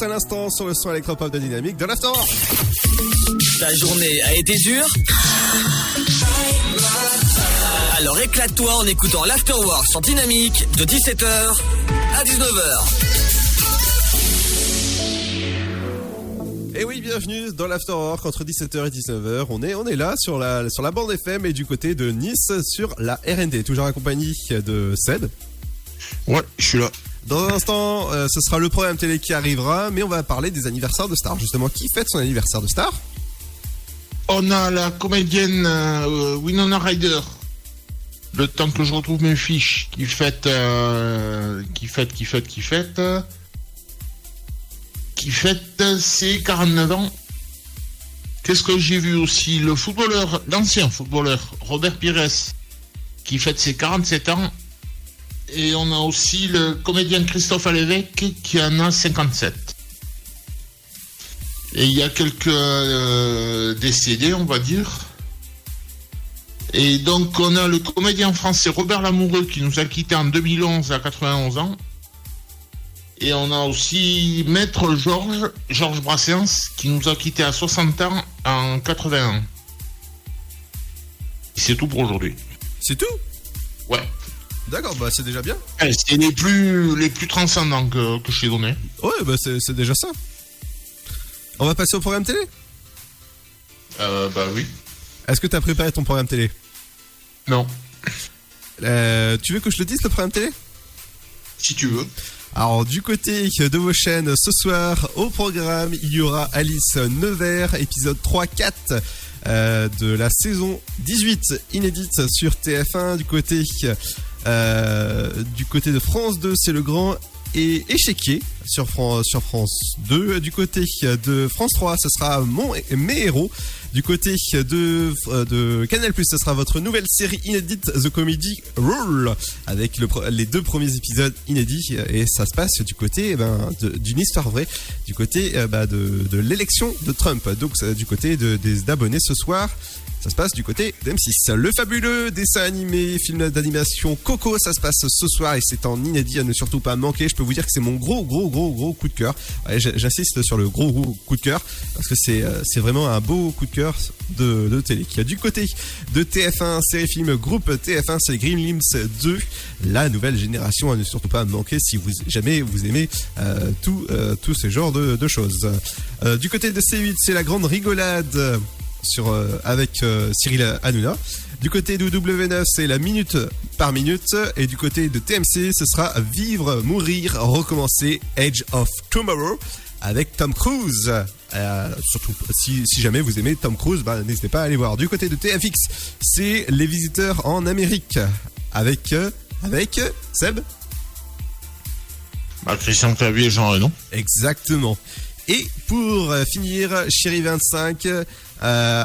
À l'instant sur le son électropop de Dynamique de l'After. Ta journée a été dure Alors éclate-toi en écoutant l'Afterwork sur Dynamique de 17h à 19h. Et oui, bienvenue dans l'Afterwork entre 17h et 19h. On est, on est là sur la, sur la bande FM et du côté de Nice sur la RND. Toujours accompagné de Ced. Ouais, je suis là. Dans un instant, euh, ce sera le programme télé qui arrivera, mais on va parler des anniversaires de stars. Justement, qui fête son anniversaire de star? On a la comédienne euh, Winona Ryder. Le temps que je retrouve mes fiches, qui fête, euh, qui fête, qui fête, qui fête, qui fête ses 49 ans. Qu'est-ce que j'ai vu aussi? Le footballeur, l'ancien footballeur Robert Pires, qui fête ses 47 ans. Et on a aussi le comédien Christophe Alévèque qui en a 57. Et il y a quelques euh, décédés, on va dire. Et donc, on a le comédien français Robert Lamoureux qui nous a quitté en 2011 à 91 ans. Et on a aussi Maître Georges, Georges Brassens, qui nous a quitté à 60 ans en 81. Et C'est tout pour aujourd'hui. C'est tout? Ouais. D'accord, bah c'est déjà bien. Eh, C'est les plus, les plus transcendants que, que je t'ai donné. Ouais, bah c'est déjà ça. On va passer au programme télé? Euh, bah oui. Est-ce que t'as préparé ton programme télé? Non. Euh, tu veux que je le dise le programme télé? Si tu veux. Alors du côté de vos chaînes, ce soir au programme, il y aura Alice Nevers, épisode 3-4 euh, de la saison 18 inédite sur TF1. Du côté, euh, du côté de France 2, c'est le grand et échiquier sur, Fran- sur France 2. Du côté de France 3, ce sera Mon Mes Héros. Du côté de, euh, de Canal+, ce sera votre nouvelle série inédite The Comedy Rule avec les deux premiers épisodes inédits et ça se passe du côté eh ben, d'une histoire vraie, du côté euh, bah, de, de l'élection de Trump. Donc du côté de- des abonnés ce soir. Ça se passe du côté d'M6. Le fabuleux dessin animé, film d'animation Coco, ça se passe ce soir et c'est en inédit à ne surtout pas manquer. Je peux vous dire que c'est mon gros, gros, gros, gros coup de cœur. J'insiste sur le gros, gros coup de cœur parce que c'est euh, vraiment un beau coup de cœur de, télé. Qui a du côté de TF1, série film groupe TF1, c'est Green 2, la nouvelle génération à ne surtout pas manquer si vous jamais vous aimez euh, tout, euh, tout ce genre de, choses. Du côté de C8, c'est la grande rigolade sur, euh, avec euh, Cyril Hanouna. Du côté de W9, c'est la minute par minute. Et du côté de TMC, ce sera Vivre, Mourir, Recommencer, Edge of Tomorrow avec Tom Cruise. Euh, surtout si, si jamais vous aimez Tom Cruise, bah, n'hésitez pas à aller voir. Du côté de TFX, c'est Les Visiteurs en Amérique avec, avec Seb Bah, Christian Clavier et Jean Reno. Exactement. Et pour finir, Chéri 25, euh,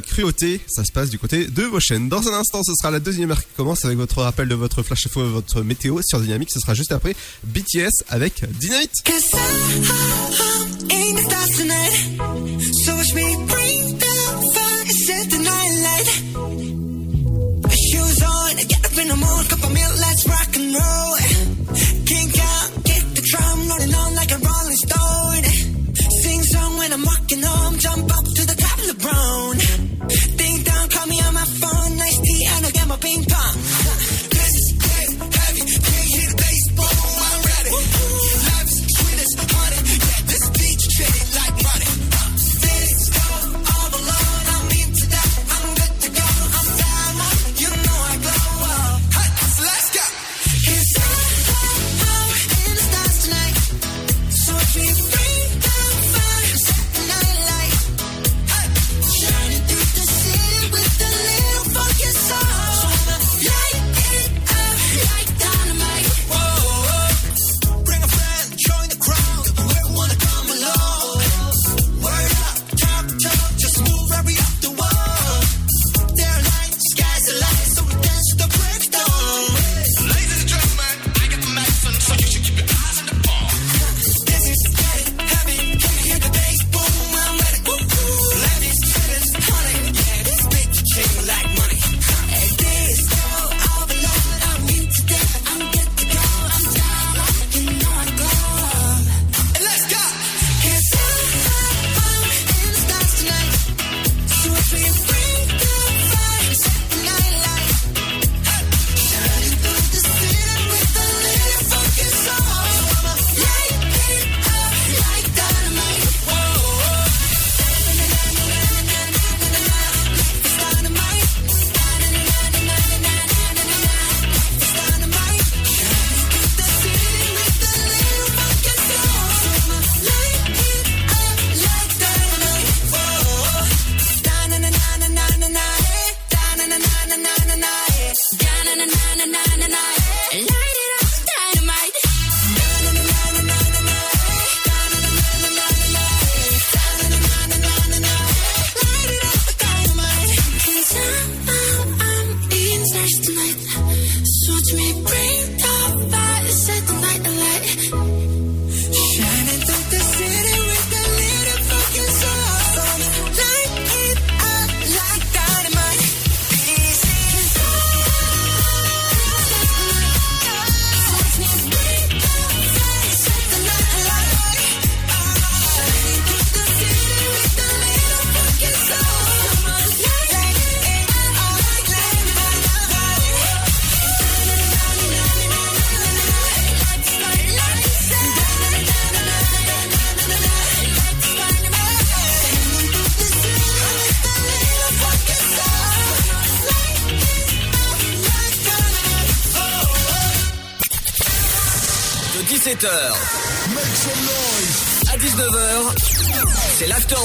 Cruauté, ça se passe du côté de vos chaînes. Dans un instant, ce sera la deuxième heure qui commence avec votre rappel de votre flash info et votre météo sur Dynamique. Ce sera juste après BTS avec Dynamite. Shoes on, roll. I'm jump up to the top of the brown. Call me on my phone, nice tea, and ping pong.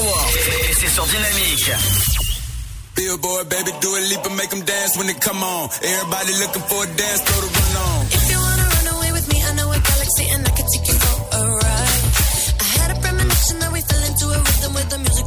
Et c'est sur Dynamique. Billboard, baby, do a leap and make them dance when they come on. Everybody looking for a dance, throw the run on. If you wanna run away with me, I know a galaxy and I can take you for a ride. I had a premonition that we fell into a rhythm where the music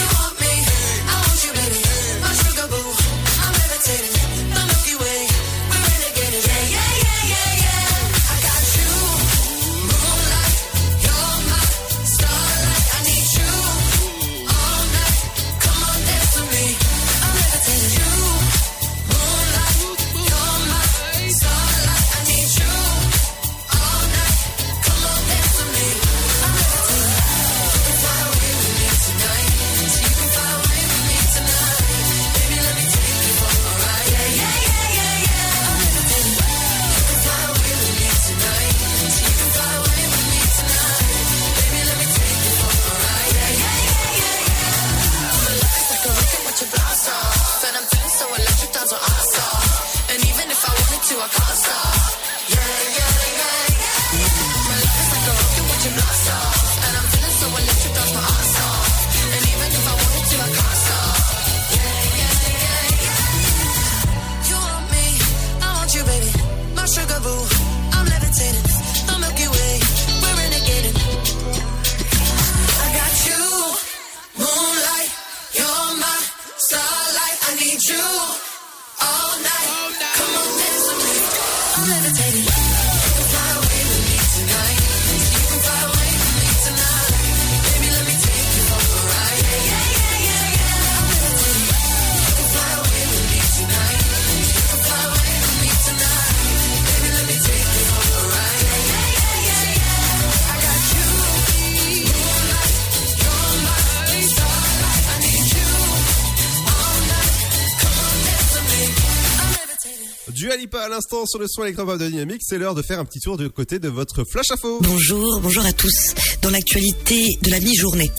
Alipa à l'instant sur le son électropop de Dynamique, c'est l'heure de faire un petit tour du côté de votre flash info. Bonjour, bonjour à tous. Dans l'actualité de la mi-journée,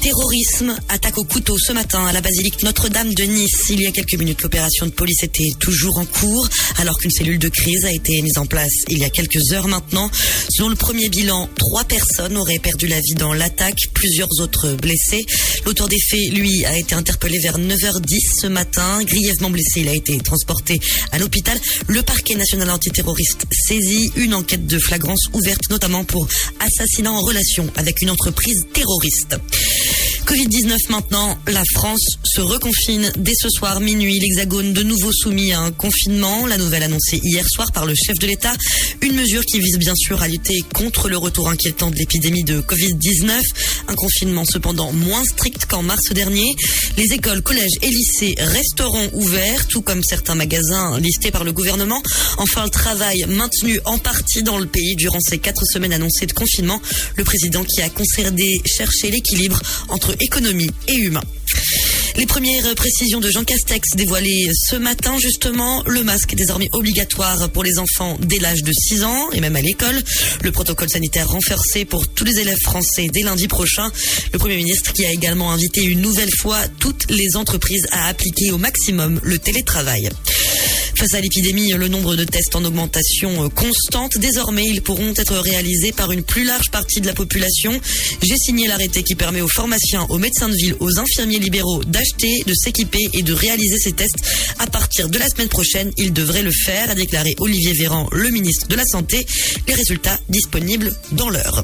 terrorisme, attaque au couteau ce matin à la basilique Notre-Dame de Nice. Il y a quelques minutes, l'opération de police était toujours en cours, alors qu'une cellule de crise a été mise en place il y a quelques heures maintenant. Selon le premier bilan, trois personnes auraient perdu la vie dans l'attaque, plusieurs autres blessés. L'auteur des faits, lui, a été interpellé vers 9h10 ce matin. Grièvement blessé, il a été transporté à l'hôpital. Le parquet national antiterroriste saisit une enquête de flagrance ouverte notamment pour assassinat en relation avec une entreprise terroriste. Covid-19 maintenant, la France se reconfine dès ce soir minuit. L'Hexagone de nouveau soumis à un confinement. La nouvelle annoncée hier soir par le chef de l'État. Une mesure qui vise bien sûr à lutter contre le retour inquiétant de l'épidémie de Covid-19. Un confinement cependant moins strict qu'en mars dernier. Les écoles, collèges et lycées resteront ouverts, tout comme certains magasins listés par le gouvernement. Enfin, le travail maintenu en partie dans le pays durant ces quatre semaines annoncées de confinement. Le président qui a concédé chercher l'équilibre entre économie et humain. Les premières précisions de Jean Castex dévoilées ce matin, justement, le masque est désormais obligatoire pour les enfants dès l'âge de 6 ans et même à l'école. Le protocole sanitaire renforcé pour tous les élèves français dès lundi prochain. Le Premier ministre qui a également invité une nouvelle fois toutes les entreprises à appliquer au maximum le télétravail. Face à l'épidémie, le nombre de tests en augmentation euh, constante. Désormais, ils pourront être réalisés par une plus large partie de la population. J'ai signé l'arrêté qui permet aux pharmaciens, aux médecins de ville, aux infirmiers libéraux d'acheter, de s'équiper et de réaliser ces tests à partir de la semaine prochaine. Ils devraient le faire, a déclaré Olivier Véran, le ministre de la Santé. Les résultats disponibles dans l'heure.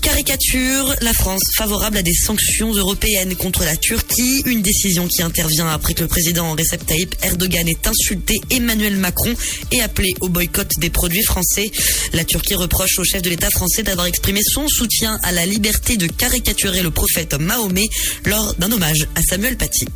Caricature, la France favorable à des sanctions européennes contre la Turquie, une décision qui intervient après que le président Recep Tayyip Erdogan ait insulté Emmanuel Macron et appelé au boycott des produits français. La Turquie reproche au chef de l'État français d'avoir exprimé son soutien à la liberté de caricaturer le prophète Mahomet lors d'un hommage à Samuel Paty.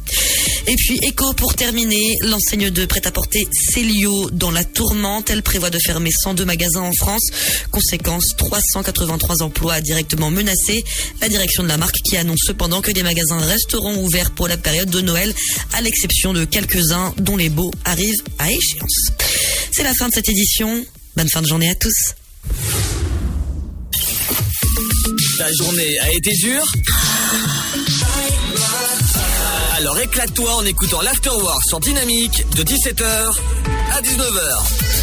Et puis, écho pour terminer, l'enseigne de prêt-à-porter Célio dans la tourmente. Elle prévoit de fermer 102 magasins en France. Conséquence, 383 emplois directement menacés. La direction de la marque qui annonce cependant que des magasins resteront ouverts pour la période de Noël, à l'exception de quelques-uns dont les baux arrivent à échéance. C'est la fin de cette édition. Bonne fin de journée à tous. Ta journée a été dure Alors éclate-toi en écoutant l'Afterwork sur Dynamique de 17h à 19h.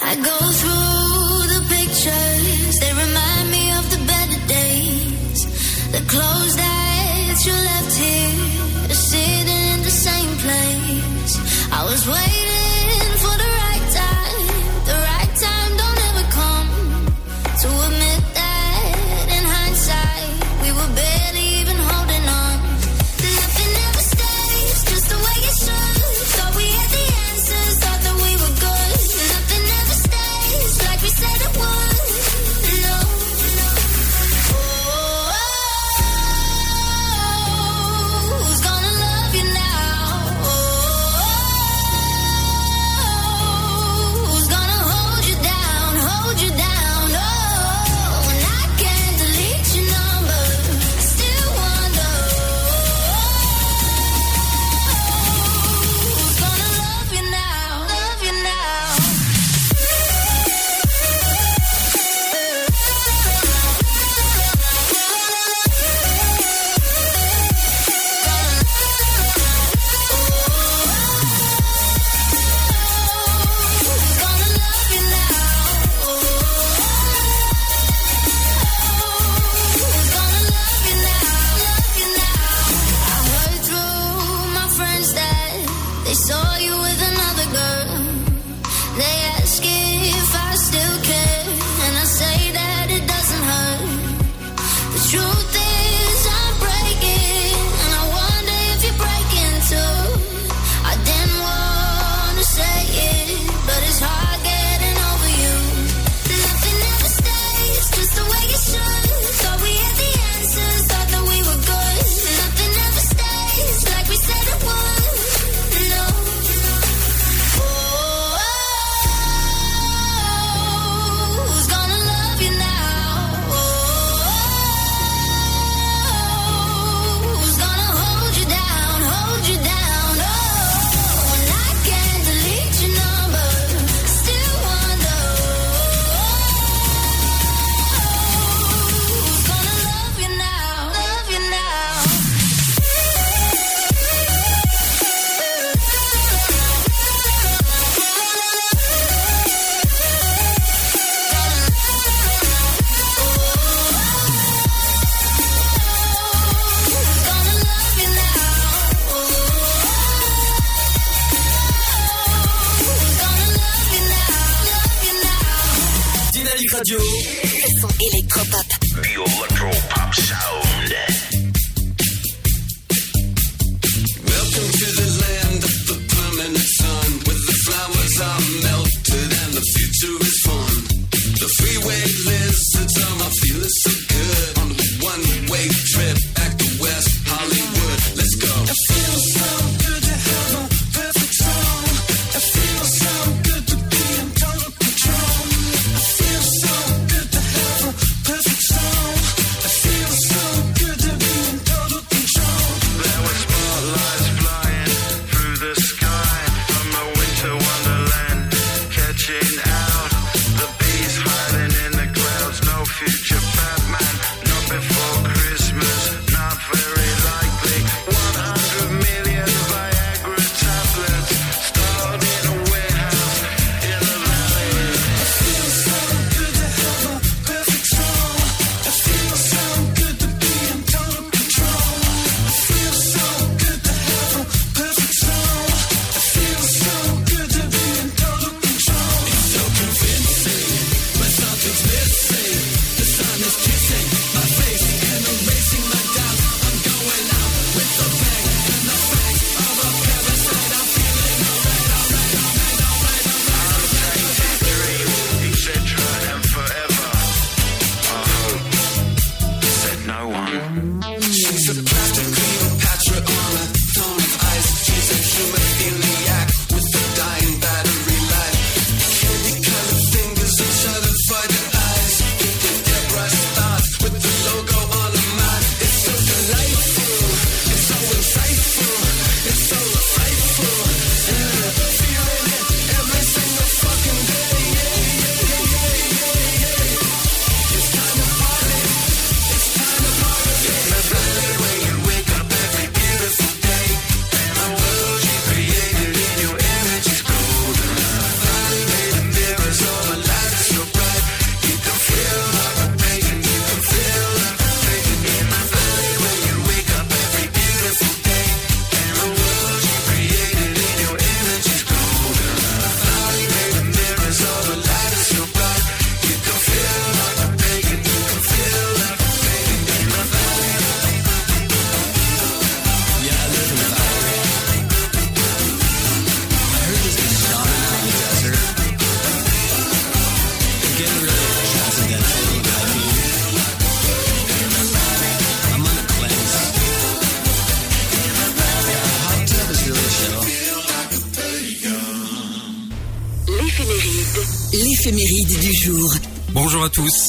I go through The clothes that you left here, sitting in the same place. I was waiting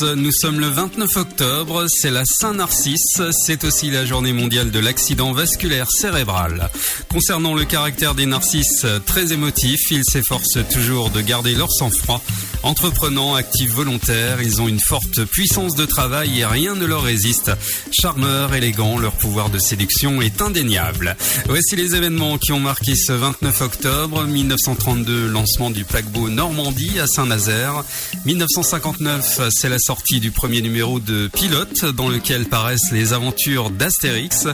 Nous sommes le 29 octobre, c'est la Saint-Narcisse, c'est aussi la journée mondiale de l'accident vasculaire cérébral. Concernant le caractère des narcisses très émotifs, ils s'efforcent toujours de garder leur sang-froid. Entreprenants, actifs volontaires, ils ont une forte puissance de travail et rien ne leur résiste. Charmeurs, élégants, leur pouvoir de séduction est indéniable. Voici les événements qui ont marqué ce 29 octobre. 1932, lancement du paquebot Normandie à Saint-Nazaire. 1959, c'est la sortie du premier numéro de Pilote dans lequel paraissent les aventures d'Astérix.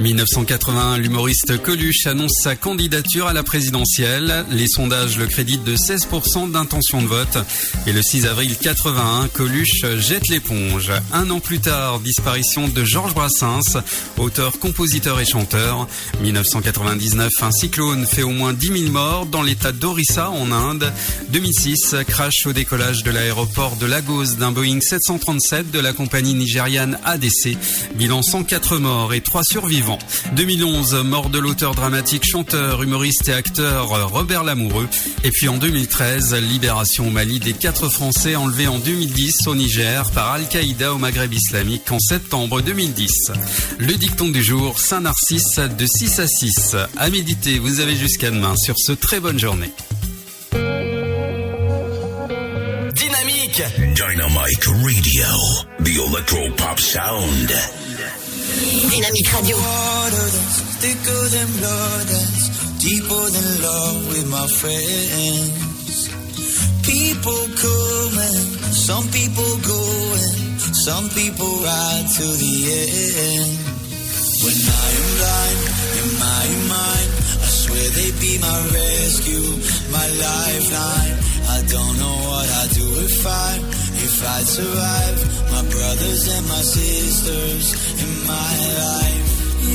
1981, l'humoriste Coluche annonce sa candidature à la présidentielle. Les sondages le créditent de 16% d'intention de vote. Et le 6 avril 81, Coluche jette l'éponge. Un an plus tard, disparition de Georges Brassens, auteur, compositeur et chanteur. 1999, un cyclone fait au moins 10 000 morts dans l'état d'Orissa en Inde. 2006, crash au décollage de l'aéroport de Lagos d'un Boeing 737 de la compagnie nigériane ADC. Bilan 104 morts et 3 survivants. 2011, mort de l'auteur dramatique, chanteur, humoriste et acteur Robert Lamoureux. Et puis en 2013, libération au Mali des quatre Français enlevés en 2010 au Niger par Al-Qaïda au Maghreb islamique en septembre 2010. Le dicton du jour, Saint-Narcisse de 6 à 6. À méditer, vous avez jusqu'à demain sur ce très bonne journée. Dynamique Dynamic Radio, the electro pop sound. Dynamique Radio. Water that's thicker than blood, that's deeper than love with my friends. People coming, some people going, some people ride to the end. When I am blind in my mind, I swear they be my rescue, my lifeline. I don't know what I'd do if I, if I'd survive. My brothers and my sisters in my life.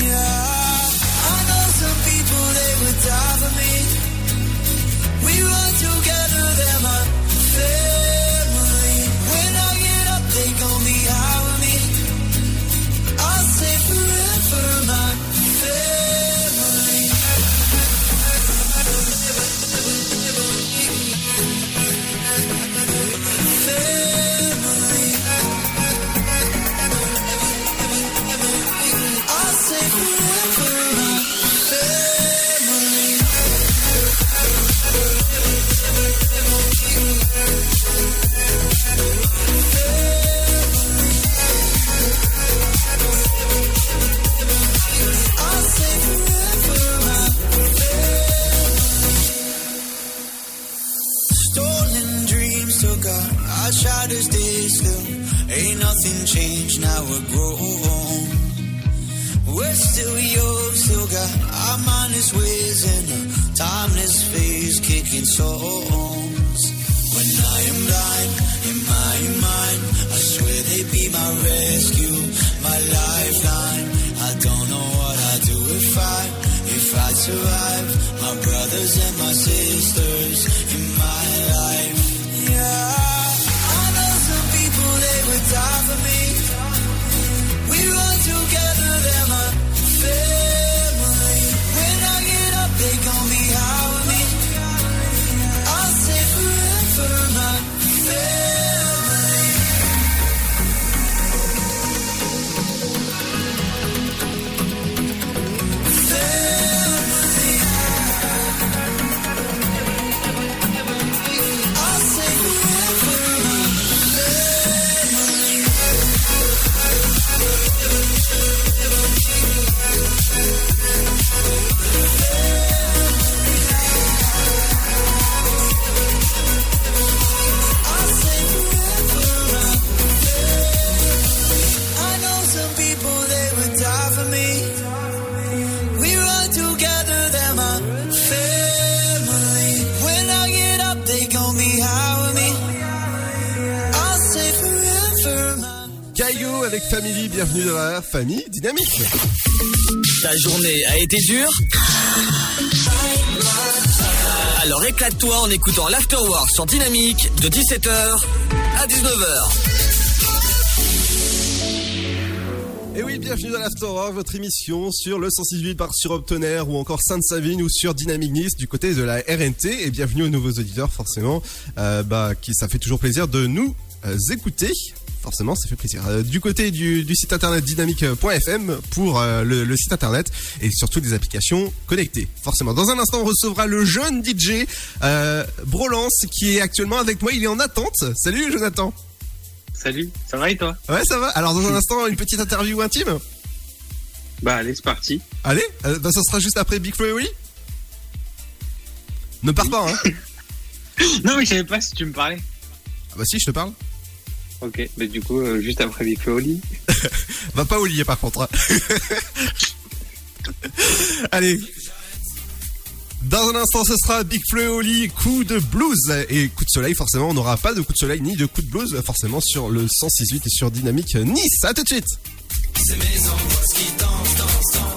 Yeah, I know some people they would die for me. We run together, they're my family. Ain't nothing changed. Now we're grown. We're still young, still got our mind is whizzing. A timeless phase kicking songs. When I am blind in my mind, I swear they be my rescue, my lifeline. I don't know what I'd do if I, if I survive. My brothers and my sisters in my life. Yeah, they gon' be bienvenue dans la famille dynamique. Ta journée a été dure Alors éclate-toi en écoutant l'Afterworld sur Dynamique de 17h à 19h. Et oui, bienvenue dans l'Afterworld, votre émission sur le 168 par sur Obtenaire ou encore Sainte-Savine ou sur Dynamic Nice du côté de la RNT. Et bienvenue aux nouveaux auditeurs, forcément, euh, bah, qui ça fait toujours plaisir de nous écouter. Forcément, ça fait plaisir. Euh, du côté du, du site internet dynamique.fm pour euh, le, le site internet et surtout des applications connectées. Forcément. Dans un instant, on recevra le jeune DJ euh, Brolance qui est actuellement avec moi. Il est en attente. Salut Jonathan. Salut, ça va et toi? Ouais, ça va. Alors, dans un instant, une petite interview intime? Bah allez, c'est parti. Allez, euh, bah, ça sera juste après Big Flo et Oli. Ne pars pas, hein. non mais je savais pas si tu me parlais. Ah bah si, je te parle. Ok, mais du coup, euh, juste après Big Flo au lit. Va pas au lit par contre. hein. Allez. Dans un instant, ce sera Big Flo et Oli, coup de blues et coup de soleil. Forcément, on n'aura pas de coup de soleil ni de coup de blues, forcément, sur le 168 et sur Dynamique Nice. À tout de suite. C'est mes angoisses qui dansent, dansent, dansent, dansent,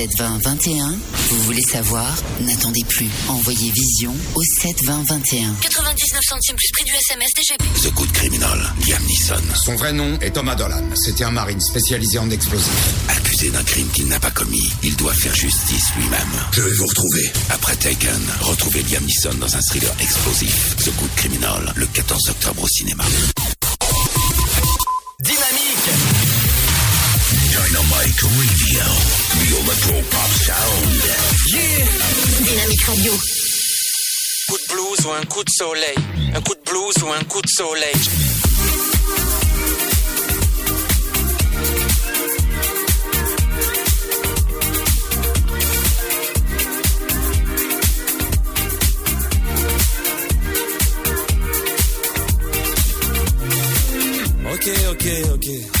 72021. Vous voulez savoir? N'attendez plus. Envoyez Vision au 72021. 99 centimes plus prix du SMS DGP. The Good Criminal, Liam Neeson. Son vrai nom est Thomas Dolan. C'était un marine spécialisé en explosifs. Accusé d'un crime qu'il n'a pas commis, il doit faire justice lui-même. Je vais vous retrouver. Après Taken, retrouvez Liam Neeson dans un thriller explosif. The Good Criminal, le 14 octobre au cinéma. Electro pop sound. Yeah Dynamique Radio. coup de blues ou un coup de soleil. Un coup de blues ou un coup de soleil. Ok, ok, ok.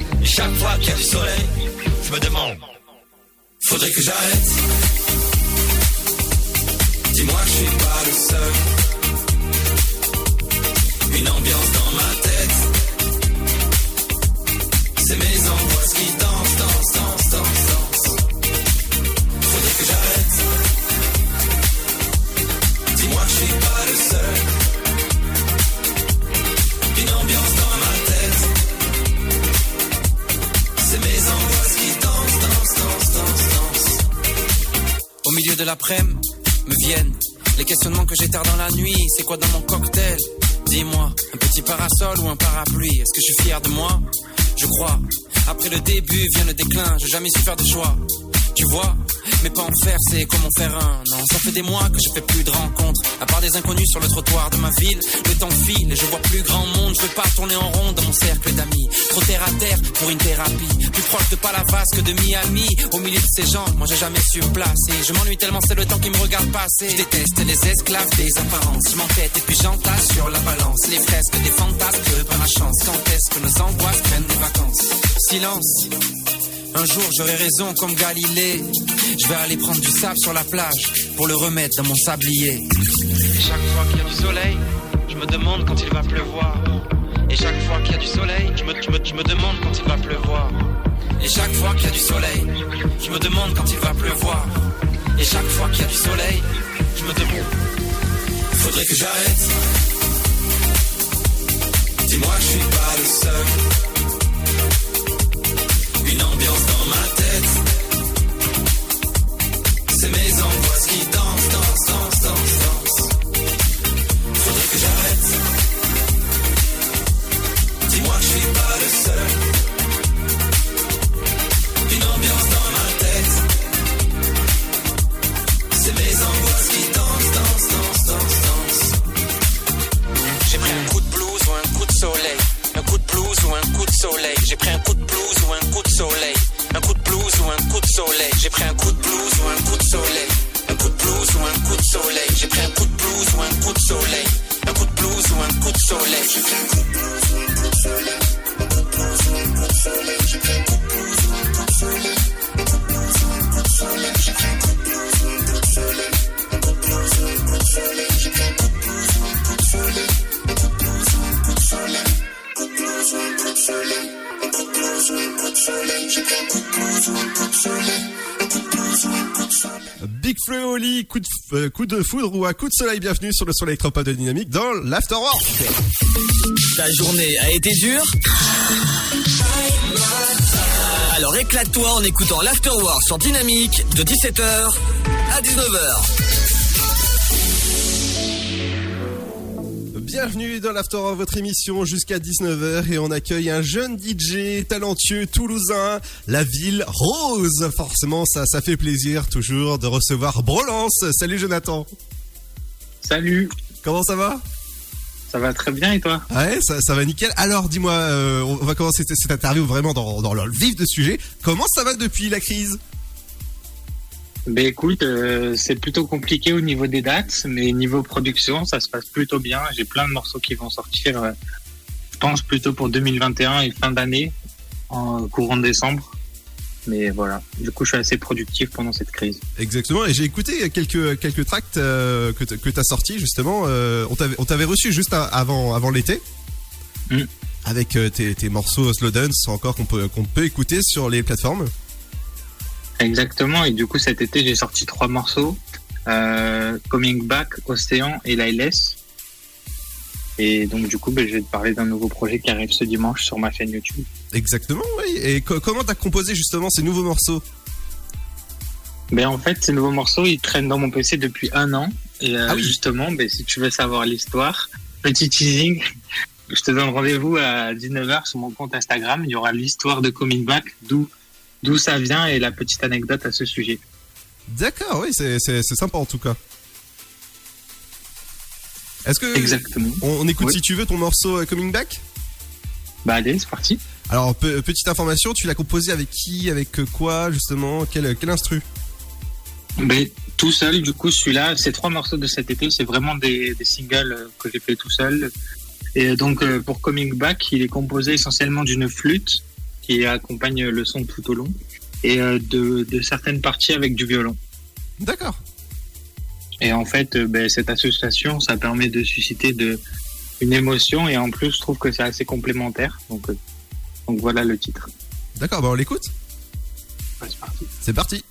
Chaque fois qu'il y a du soleil, je me demande. Faudrait que j'arrête. Dis-moi que je suis pas le seul. Une ambiance dans de l'après-midi, me viennent les questionnements que j'éterre dans la nuit. C'est quoi dans mon cocktail? Dis-moi, un petit parasol ou un parapluie Est-ce que je suis fier de moi? Je crois. Après le début vient le déclin, j'ai jamais su faire de choix. Tu vois mais pas en faire, c'est comment faire un. Non, ça fait des mois que je fais plus de rencontres. À part des inconnus sur le trottoir de ma ville, le temps file et je vois plus grand monde. Je veux pas tourner en rond dans mon cercle d'amis. Trop terre à terre pour une thérapie. Plus proche de Palavas que de Miami. Au milieu de ces gens, moi j'ai jamais su placer. Je m'ennuie tellement, c'est le temps qui me regarde passer. Je déteste les esclaves des apparences. Je m'entête et puis j'entasse sur la balance. Les fresques des fantasmes, pas la chance. Quand est-ce que nos angoisses prennent des vacances? Silence. Un jour j'aurai raison comme Galilée. Je vais aller prendre du sable sur la plage pour le remettre dans mon sablier. Et chaque fois qu'il y a du soleil, je me demande quand il va pleuvoir. Et chaque fois qu'il y a du soleil, je me, je me- je me demande quand il va pleuvoir. Et chaque fois qu'il y a du soleil, je me demande quand il va pleuvoir. Et chaque fois qu'il y a du soleil, je me demande. Faudrait que j'arrête. Dis-moi que je suis pas le seul. Une ambiance dans ma tête. Coup de, foudre ou à coup de soleil, bienvenue sur le son électropop de Dynamique dans l'Afterwork. Ta journée a été dure Alors éclate-toi en écoutant l'Afterwork sur Dynamique de 17h à 19h. Bienvenue dans l'Afterwork, votre émission jusqu'à 19h et on accueille un jeune DJ talentueux toulousain, la ville rose. Forcément, ça, ça fait plaisir toujours de recevoir Brolance. Salut Jonathan. Salut. Comment ça va? Ça va très bien et toi? Ouais, ça, ça va nickel. Alors, dis-moi, euh, on va commencer cette, cette interview vraiment dans, dans le vif de sujet. Comment ça va depuis la crise? Ben écoute, euh, c'est plutôt compliqué au niveau des dates, mais niveau production, ça se passe plutôt bien. J'ai plein de morceaux qui vont sortir, euh, je pense plutôt pour 2021 et fin d'année, en courant de décembre. Mais voilà, du coup, je suis assez productif pendant cette crise. Exactement, et j'ai écouté quelques, quelques tracts euh, que tu as sortis justement. Euh, on t'avait- on t'avait reçu juste avant, avant l'été. Mm. Avec tes, tes morceaux Slow Dance encore qu'on peut, qu'on peut écouter sur les plateformes. Exactement, et du coup, cet été, j'ai sorti trois morceaux euh, Coming Back, Océan et Lailes. Et donc, du coup, ben, je vais te parler d'un nouveau projet qui arrive ce dimanche sur ma chaîne YouTube. Exactement, oui. Et co- comment t'as composé justement ces nouveaux morceaux? Ben en fait, ces nouveaux morceaux, ils traînent dans mon PC depuis un an. Et Ah euh, justement, ben, si tu veux savoir l'histoire, petit teasing, je te donne rendez-vous à 19h sur mon compte Instagram. Il y aura l'histoire de Coming Back, d'où d'où ça vient et la petite anecdote à ce sujet. D'accord, oui, c'est sympa en tout cas. Est-ce que. Exactement. On, on écoute Oui. si tu veux ton morceau euh, Coming Back? Bah allez, c'est parti. Alors, pe- petite information, tu l'as composé avec qui Avec euh, quoi justement? Quel, quel instru? Ben, tout seul, du coup, celui-là, ces trois morceaux de cet été, c'est vraiment des, des singles euh, que j'ai fait tout seul. Et euh, donc, euh, pour Coming Back, il est composé essentiellement d'une flûte qui accompagne le son tout au long et euh, de, de certaines parties avec du violon. D'accord. Et en fait, euh, ben, cette association, ça permet de susciter de, une émotion et en plus, je trouve que c'est assez complémentaire. Donc, euh, donc voilà le titre. D'accord, bah on l'écoute Ouais, c'est parti. C'est parti.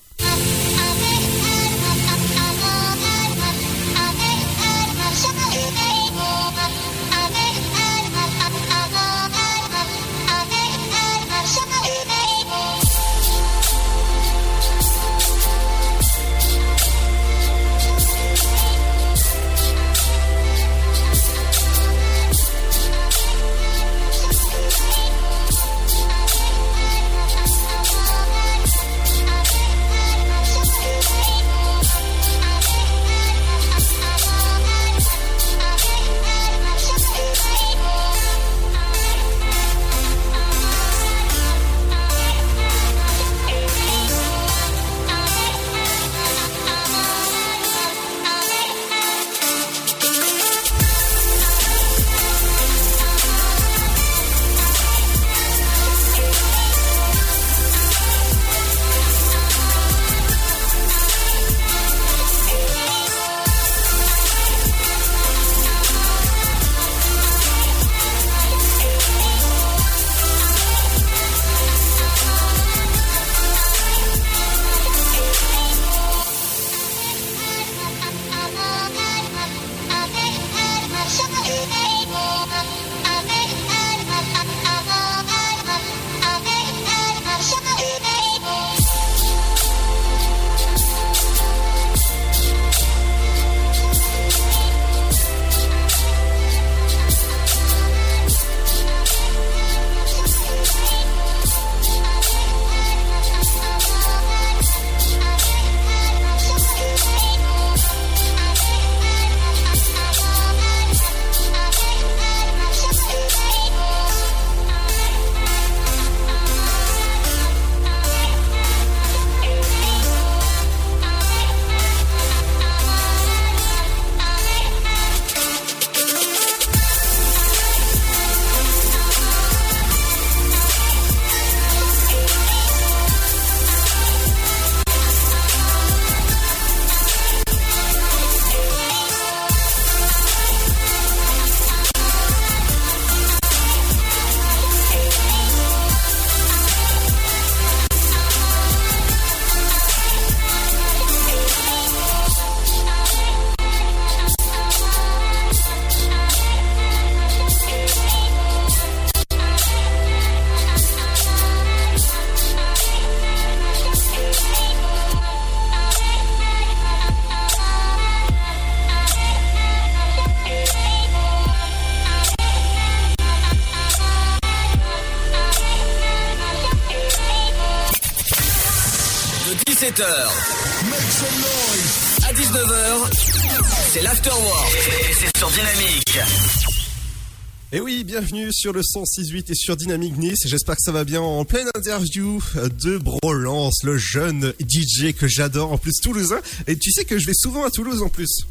Sur le 106.8 et sur Dynamique Nice. J'espère que ça va bien en pleine interview de Brolance, le jeune DJ que j'adore, en plus toulousain. Et tu sais que je vais souvent à Toulouse en plus.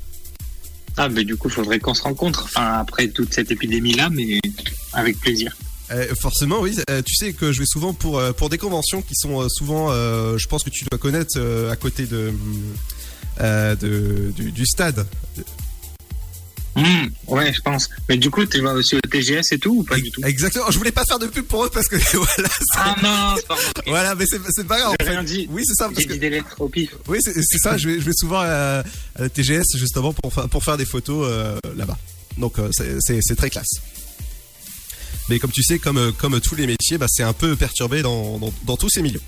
Ah, mais du coup, faudrait qu'on se rencontre. Enfin, après toute cette épidémie-là, mais avec plaisir. Euh, forcément, oui. Euh, tu sais que je vais souvent pour, euh, pour des conventions qui sont euh, souvent, euh, je pense que tu dois connaître, à côté de, de du, du stade. Hmm, ouais, je pense. Mais du coup, tu vas aussi au TGS et tout ou pas du tout? Exactement. Je voulais pas faire de pub pour eux parce que voilà. Ah non, c'est pas. Voilà, mais c'est pas grave. J'ai en fait. rien dit. Oui, c'est ça. J'ai que... dit des lettres au pif. Oui, c'est ça. Je vais, je vais souvent à, à TGS justement pour, pour faire des photos euh, là-bas. Donc euh, c'est- très classe. Mais comme tu sais, comme, euh, comme tous les métiers, bah, c'est un peu perturbé dans, dans, dans tous ces milieux.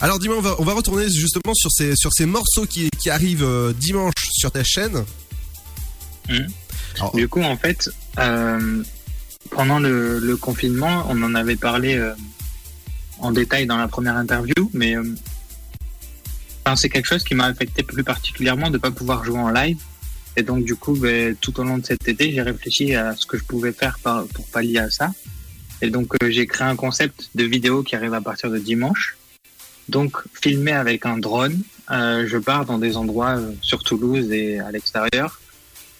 Alors dis-moi, on va, on va retourner justement sur ces, sur ces morceaux qui, qui arrivent dimanche sur ta chaîne. Hmm. Du coup, en fait, euh, pendant le, le confinement, on en avait parlé euh, en détail dans la première interview, mais euh, enfin, c'est quelque chose qui m'a affecté plus particulièrement de ne pas pouvoir jouer en live. Et donc, du coup, ben, tout au long de cet été, j'ai réfléchi à ce que je pouvais faire par- pour pallier à ça. Et donc, euh, j'ai créé un concept de vidéo qui arrive à partir de dimanche. Donc, filmé avec un drone, euh, je pars dans des endroits euh, sur Toulouse et à l'extérieur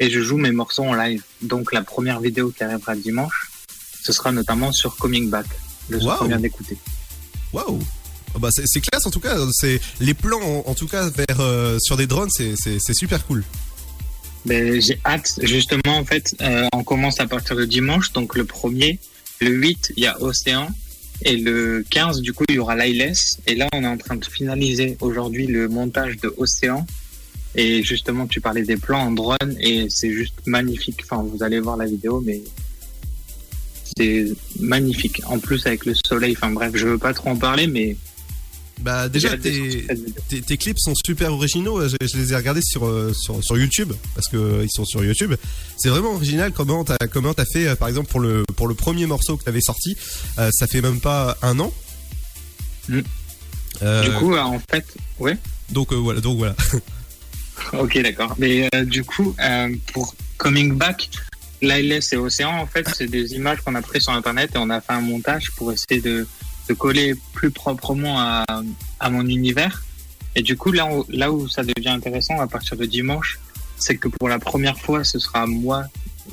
et je joue mes morceaux en live. Donc la première vidéo qui arrivera dimanche, ce sera notamment sur Coming Back, le son Waouh. qu'on vient d'écouter. Waouh Ah bah, c'est classe en tout cas. C'est les plans en, en tout cas vers euh, sur des drones, c'est super cool. Ben, j'ai hâte, justement, en fait, euh, on commence à partir de dimanche, donc le premier, le 8, il y a Océan, et le 15, du coup, il y aura Liles, et là, on est en train de finaliser aujourd'hui le montage de Océan, et justement, tu parlais des plans en drone, et c'est juste magnifique, enfin, vous allez voir la vidéo, mais c'est magnifique, en plus avec le soleil, enfin bref, je veux pas trop en parler, mais Bah déjà tes, clips sont super originaux. Je, je les ai regardés sur euh, sur, sur YouTube parce que euh, sont sur YouTube. C'est vraiment original comment t'as comment t'as fait euh, par exemple pour le pour le premier morceau que t'avais sorti. euh, ça fait même pas un an. Mm. Euh, du coup, en fait, ouais. donc euh, voilà donc voilà. Ok, d'accord. Mais euh, du coup, euh, pour Coming Back, Liles et Océan, en fait, c'est des images qu'on a prises sur Internet et on a fait un montage pour essayer de, de coller plus proprement à, à mon univers. Et du coup, là où, là où ça devient intéressant à partir de dimanche, c'est que pour la première fois, ce sera moi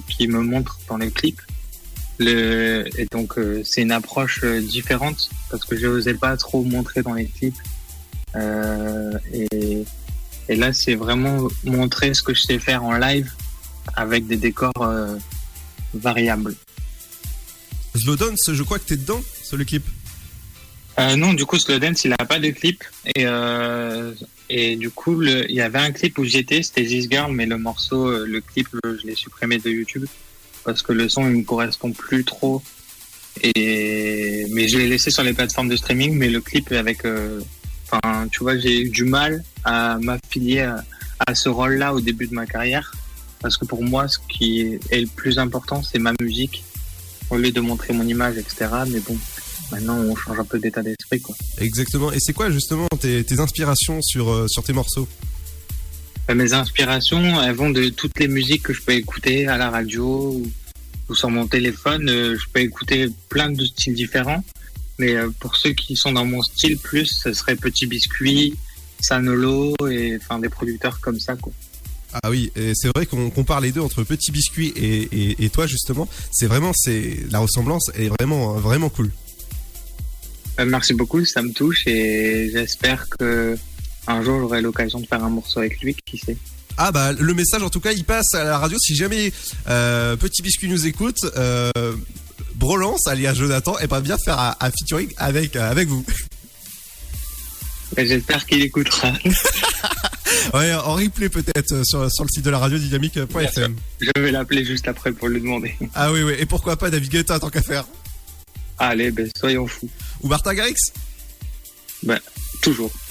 qui me montre dans les clips. Le, et donc, euh, c'est une approche euh, différente parce que je n'osais pas trop montrer dans les clips. Euh, et, et là, c'est vraiment montrer ce que je sais faire en live avec des décors euh, variables. Slowdance, je crois que t'es dedans sur le clip? Euh, non, du coup, Slowdance, il n'a pas de clip. Et, euh, et du coup, le- il y avait un clip où j'étais, c'était This Girl, mais le morceau, le clip, je l'ai supprimé de YouTube parce que le son, il me correspond plus trop. Et, mais je l'ai laissé sur les plateformes de streaming, mais le clip avec, enfin, tu vois, j'ai eu du mal à m'affilier à, à ce rôle-là au début de ma carrière. Parce que pour moi, ce qui est le plus important, c'est ma musique, au lieu de montrer mon image, etc. Mais bon, maintenant, on change un peu d'état d'esprit, quoi. Exactement. Et c'est quoi justement tes, tes inspirations sur euh, sur tes morceaux? Euh, Mes inspirations, elles vont de toutes les musiques que je peux écouter à la radio ou, ou sur mon téléphone. Euh, Je peux écouter plein de styles différents. Mais euh, pour ceux qui sont dans mon style plus, ce serait Petit Biscuit, Sanolo et enfin des producteurs comme ça, quoi. Ah oui, c'est vrai qu'on compare les deux entre Petit Biscuit et, et, et toi justement. C'est vraiment c'est la ressemblance est vraiment vraiment cool. Euh, Merci beaucoup, ça me touche et j'espère que un jour j'aurai l'occasion de faire un morceau avec lui, qui sait. Ah bah le message en tout cas il passe à la radio si jamais euh, Petit Biscuit nous écoute euh, Brolance alias Jonathan et pas bien faire un, un featuring avec euh, avec vous. J'espère qu'il écoutera. Ouais en replay peut-être euh, sur, sur le site de la radio dynamique.fm. Je vais l'appeler juste après pour lui demander. Ah oui oui et pourquoi pas David Guetta tant qu'à faire. Allez, ben soyons fous. Ou Martin Garrix Ben toujours.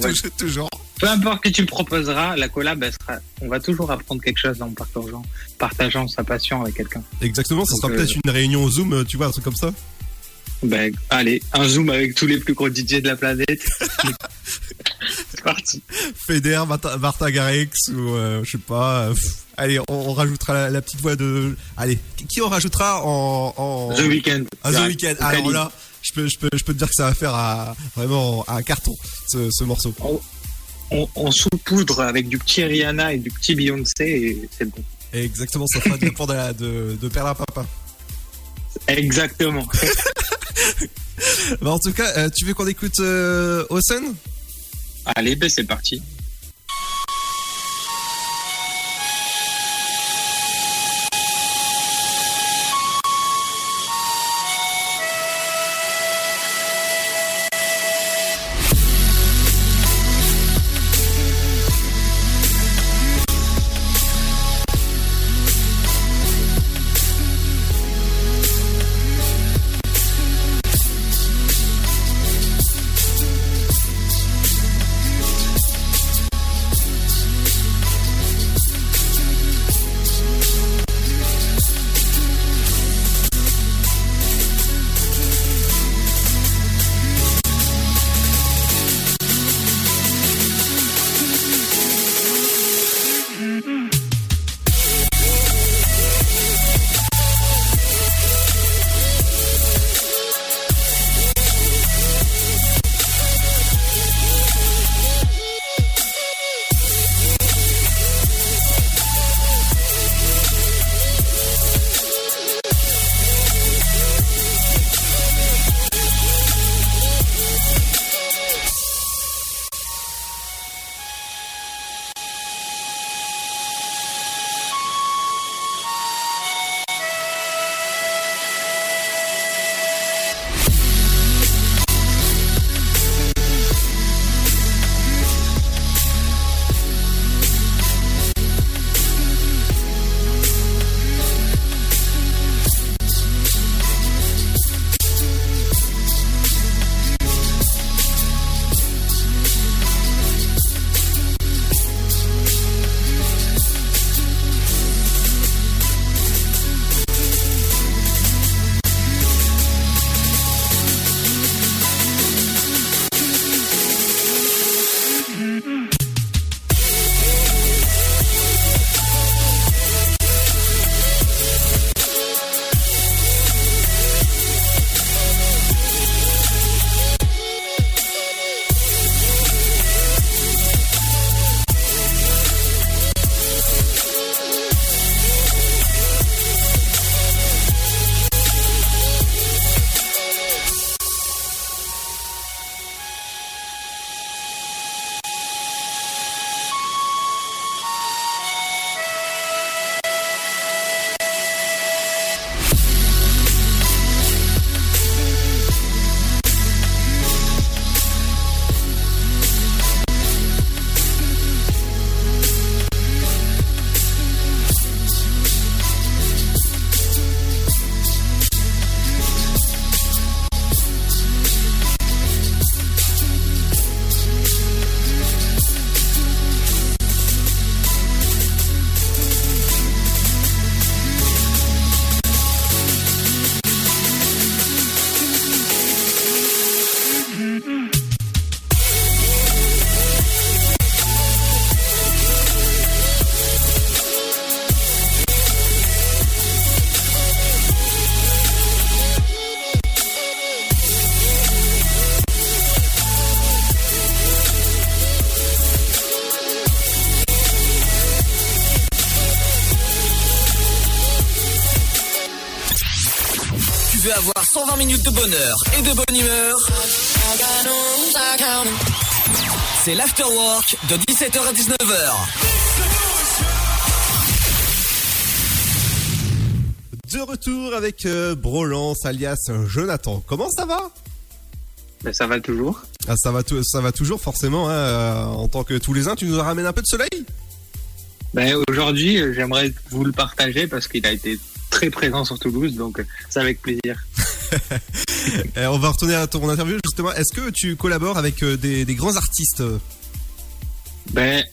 Va- toujours. Peu importe que tu me proposeras, la collab, elle sera... on va toujours apprendre quelque chose en partageant, partageant sa passion avec quelqu'un. Exactement, ça Donc, sera euh, peut-être une réunion au Zoom, euh, tu vois, un truc comme ça. Ben, allez, un zoom avec tous les plus gros DJ de la planète. C'est parti. Feder, Martha, Garrix ou euh, je sais pas. euh, pff. allez, on, on rajoutera la, la petite voix de. Allez, qui- on rajoutera en, en... The Weeknd. Ah, The. Weeknd. Alors là, je peux, je peux, je peux te dire que ça va faire à- vraiment un carton ce, ce morceau. On, on saupoudre avec du petit Rihanna et du petit Beyoncé et c'est bon. Exactement, ça fera du rapport de, la- de, de Perla Papa. Exactement. Bah, en tout cas, euh, tu veux qu'on écoute euh, Osen Allez, ben c'est parti. 120 minutes de bonheur et de bonne humeur C'est l'afterwork de 17h à 19h. De retour avec euh, Brolance alias Jonathan. Comment ça va? Ben, ça va toujours. ah, ça, va ça va toujours forcément. hein, euh, en tant que Toulousain, tu nous ramènes un peu de soleil? Ben, aujourd'hui, euh, j'aimerais vous le partager parce qu'il a été très présent sur Toulouse, donc c'est avec plaisir. Euh, On va retourner à ton interview justement. Est-ce que tu collabores avec euh, des, grands artistes? Ben,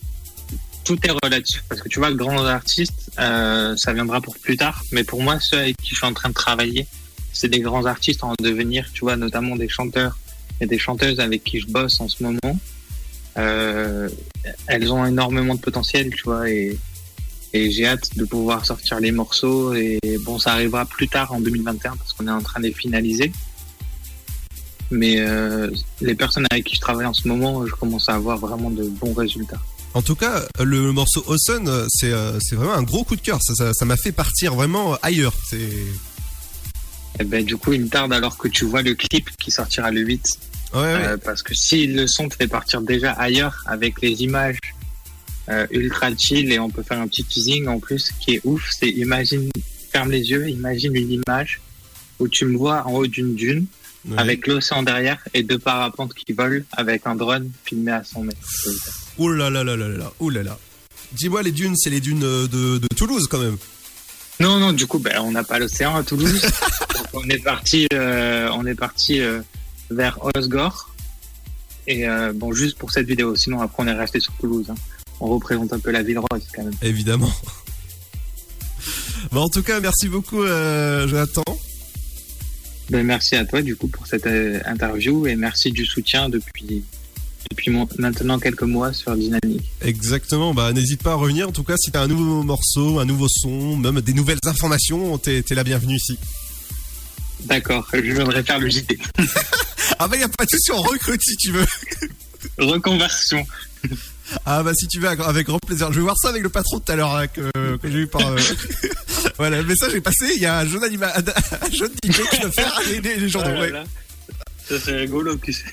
tout est relatif parce que tu vois, grands artistes, euh, ça viendra pour plus tard. Mais pour moi, ceux avec qui je suis en train de travailler, c'est des grands artistes en devenir. Tu vois, notamment des chanteurs et des chanteuses avec qui je bosse en ce moment. euh, elles ont énormément de potentiel, tu vois, et j'ai hâte de pouvoir sortir les morceaux. Et bon, ça arrivera plus tard en 2021 parce qu'on est en train de les finaliser. Mais euh, les personnes avec qui je travaille en ce moment, je commence à avoir vraiment de bons résultats. En tout cas, le morceau Awesome, euh, c'est euh, c'est vraiment un gros coup de cœur. Ça- m'a fait partir vraiment ailleurs. Et ben, du coup, il me tarde alors que tu vois le clip qui sortira le 8. Ouais, Euh, parce que si le son te fait partir déjà ailleurs avec les images euh, ultra chill et on peut faire un petit teasing en plus qui est ouf, c'est imagine, ferme les yeux, imagine une image où tu me vois en haut d'une dune Ouais. avec l'océan derrière et deux parapentes qui volent avec un drone filmé à 100 mètres. Ouh là là là là là là. Ouh là là. Dis-moi les dunes, c'est les dunes euh, de, de Toulouse quand même. Non, non, du coup, ben, on n'a pas l'océan à Toulouse. Donc, on est parti, euh, on est parti euh, vers Osgore. Et bon, juste pour cette vidéo. Sinon, après, on est resté sur Toulouse. hein. On représente un peu la ville rose quand même. Évidemment. Bon, en tout cas, merci beaucoup, euh, Jonathan. Ben, merci à toi, du coup, pour cette euh, interview et merci du soutien depuis depuis mon- maintenant quelques mois sur Dynamique. Exactement. Bah, n'hésite pas à revenir. En tout cas, si t'as un nouveau morceau, un nouveau son, même des nouvelles informations, t'es t'es la bienvenue ici. D'accord, je viendrai faire le JT. ah bah, y a pas de souci, on recrute si tu veux. Reconversion. Ah bah si tu veux, avec- grand plaisir. Je vais voir ça avec le patron tout à l'heure hein, que, que j'ai eu par... euh, voilà, le message est passé. Il y a un jeune, anima... un jeune DJ qui faire les, les, les journaux. Là ouais. là. Ça c'est rigolo, tu sais.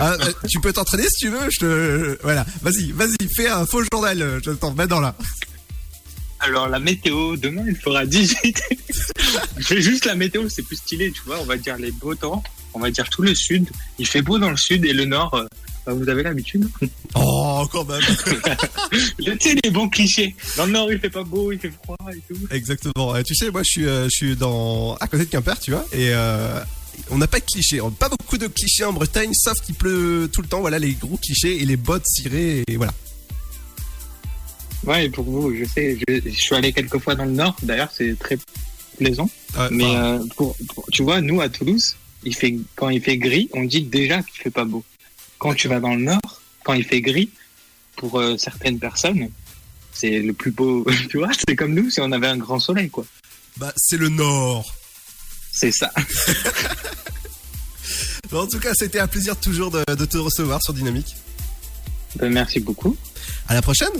Ah, euh, tu peux t'entraîner si tu veux. Je te... Voilà, vas-y, vas-y, fais un faux journal. euh, Je t'entends maintenant là. Alors la météo, demain il fera 18. Je fais juste la météo, c'est plus stylé, tu vois. On va dire les beaux temps, on va dire tout le sud. Il fait beau dans le sud et le nord, vous avez l'habitude. Oh, quand même. tu sais, les bons clichés. Dans le nord il fait pas beau, il fait froid et tout. Exactement. Et tu sais, moi, je suis, euh, je suis dans à côté de Quimper, tu vois, et euh, on n'a pas de clichés. On n'a pas beaucoup de clichés en Bretagne, sauf qu'il pleut tout le temps. Voilà, les gros clichés et les bottes cirées, et voilà. Ouais, et pour vous, je sais, je, je suis allé quelques fois dans le nord, d'ailleurs c'est très plaisant. Ouais, Mais euh, pour, pour- tu vois, nous à Toulouse, il fait, quand il fait gris, on dit déjà qu'il fait pas beau. Quand tu vas dans le nord, quand il fait gris, pour euh, certaines personnes, c'est le plus beau. Tu vois, c'est comme nous si on avait un grand soleil, quoi. bah, c'est le Nord. C'est ça. En tout cas, c'était un plaisir toujours de, de te recevoir sur Dynamique. Ben, merci beaucoup. À la prochaine.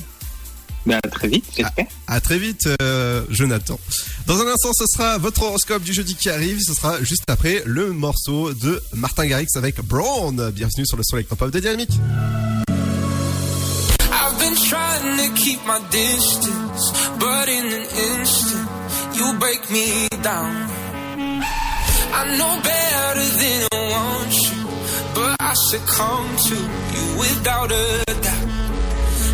Ben, à très vite, j'espère. À très vite, euh, Jonathan. Dans un instant, ce sera votre horoscope du jeudi qui arrive. Ce sera juste après le morceau de Martin Garrix avec Brown. Bienvenue sur le son électropop de Dynamique. I've been trying to keep my distance, but in an instant, you break me down. I know better than I want you, but I succumb to you without a doubt.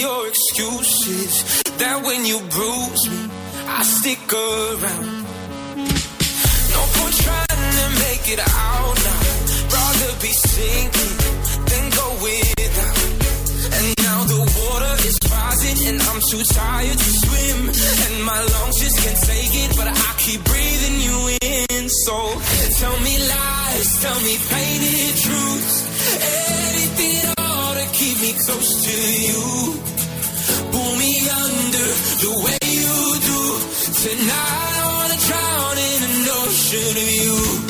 Your excuses that when you bruise me, I stick around. No point trying to make it out now. Rather be sinking than go without. And now the water is rising and I'm too tired to swim. And my lungs just can't take it, but I keep breathing you in. So tell me lies, tell me painted truths. Anything close to you. Pull me under the way you do. Tonight I wanna drown in an ocean of you.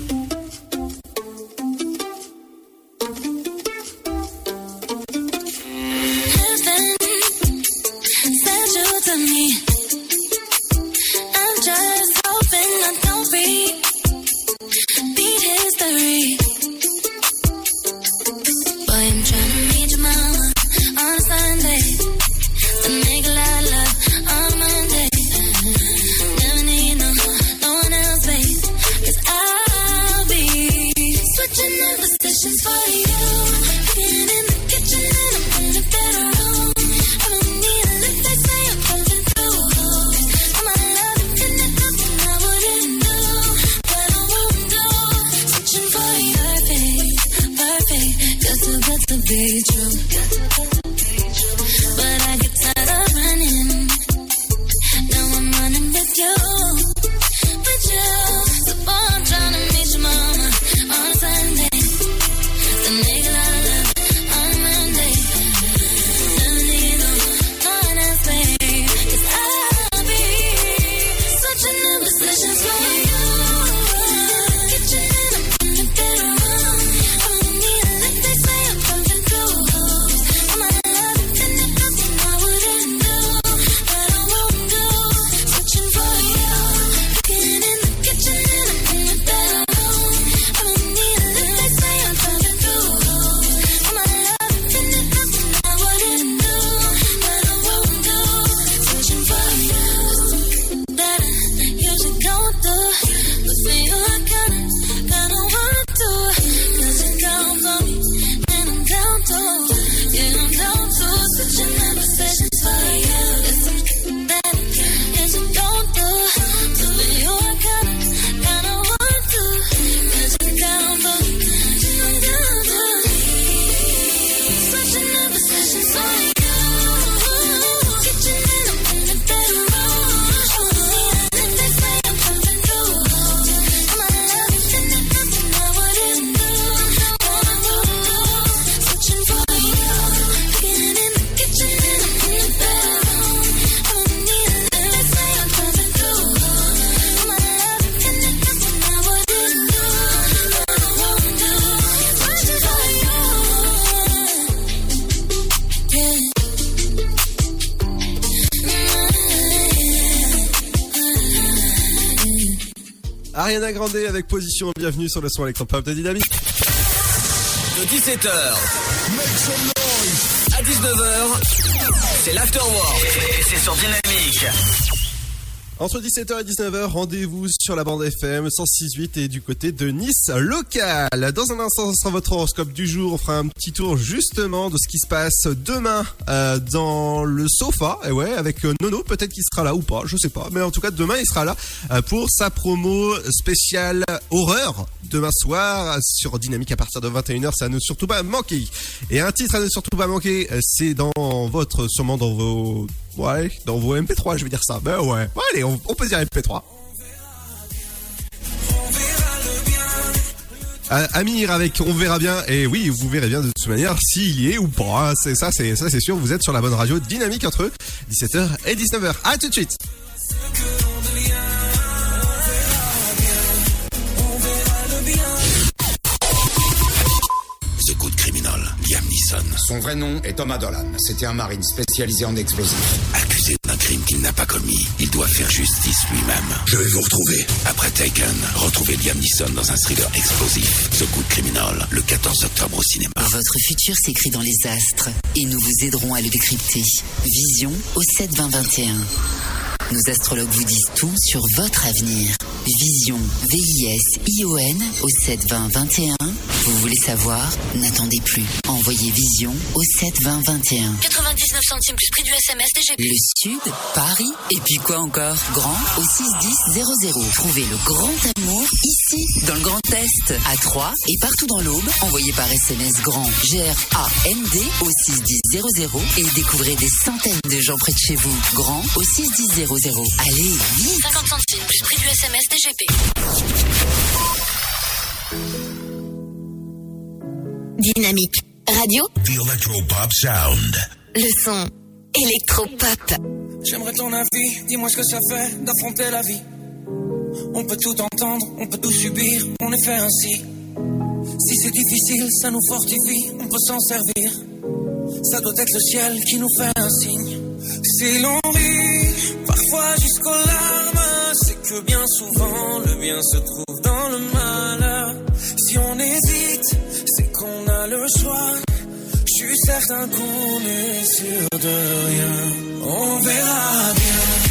Ariana Grande avec position, bienvenue sur le son électropop de Dynamique. De 17h à 19h, c'est l'Afterwork et c'est sur Dynamique. Entre 17h et 19h, rendez-vous sur la bande FM 106.8 et du côté de Nice local. Dans un instant, ce sera votre horoscope du jour. On fera un petit tour justement de ce qui se passe demain euh, dans le sofa. Et ouais, avec euh, Nono, peut-être qu'il sera là ou pas, je sais pas. Mais en tout cas, demain, il sera là euh, pour sa promo spéciale horreur. Demain soir, sur Dynamique à partir de 21h, ça ne surtout pas manquer. Et un titre à ne surtout pas manquer, euh, c'est dans votre, sûrement dans vos Ouais, dans vos MP3, je vais dire ça. Ben ouais. Bon, allez, on, peut dire MP3. Ah, Amir avec On verra bien. Et oui, vous verrez bien de toute manière s'il y est ou pas. hein. C'est ça, c'est ça, c'est sûr. Vous êtes sur la bonne radio dynamique entre 17h et 19h. À tout de suite. Son vrai nom est Thomas Dolan. C'était un marine spécialisé en explosifs. Accusé d'un crime qu'il n'a pas commis, il doit faire justice lui-même. Je vais vous retrouver. Après Taken, retrouvez Liam Neeson dans un thriller explosif. The Good Criminal, le 14 octobre au cinéma. Votre futur s'écrit dans les astres et nous vous aiderons à le décrypter. Vision au 7 20 21. Nos astrologues vous disent tout sur votre avenir. Vision, V-I-S-I-O-N au 7 20 21. Vous voulez savoir? N'attendez plus. Envoyez Vision au 7 20 21. 99 centimes plus prix du SMS DGP. Le Sud, Paris, et puis quoi encore? Grand au 61000. Trouvez le grand amour ici, dans le Grand Est, à Troyes et partout dans l'Aube. Envoyez par SMS grand G-R-A-N-D au 61000 et découvrez des centaines de gens près de chez vous. Grand au 61000. Allez, vite 50 centimes plus prix du SMS DGP. Dynamique. Radio, The Electropop Sound. le son. Electropop. J'aimerais ton avis, dis-moi ce que ça fait d'affronter la vie. On peut tout entendre, on peut tout subir, on est fait ainsi. Si c'est difficile, ça nous fortifie, on peut s'en servir. Ça doit être le ciel qui nous fait un signe. Si l'on rit, parfois jusqu'aux larmes, c'est que bien souvent le bien se trouve dans le malheur. Si on hésite, c'est qu'on a le choix. Je suis certain qu'on est sûr de rien. On verra bien,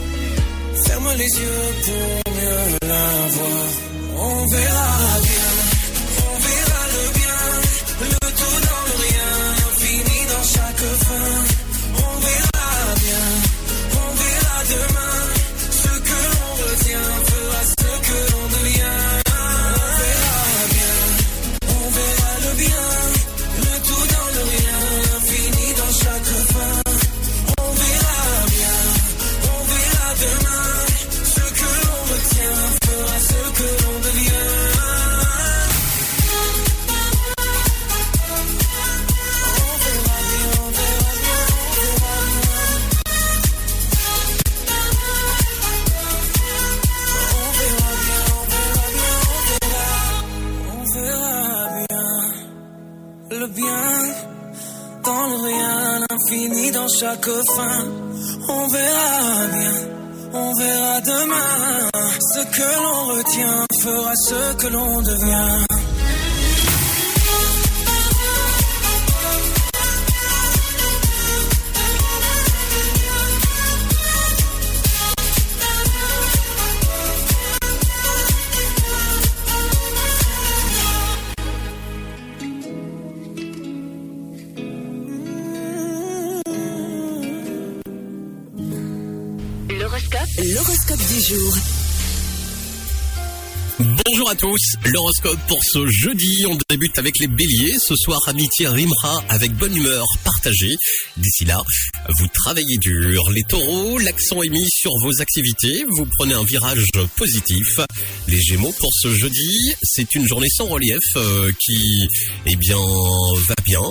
Ferme les yeux pour mieux la voir. On verra bien, on verra le bien, le tout dans le rien, l'infini dans chaque fin. Bien dans le rien, l'infini dans chaque fin. On verra bien, on verra demain. Ce que l'on retient fera ce que l'on devient. Bonjour à tous, l'horoscope pour ce jeudi, on débute avec les béliers, ce soir amitié rimera avec bonne humeur partagée, d'ici là, vous travaillez dur, les taureaux, l'accent est mis sur vos activités, vous prenez un virage positif, les gémeaux pour ce jeudi, c'est une journée sans relief euh, qui, eh bien, va bien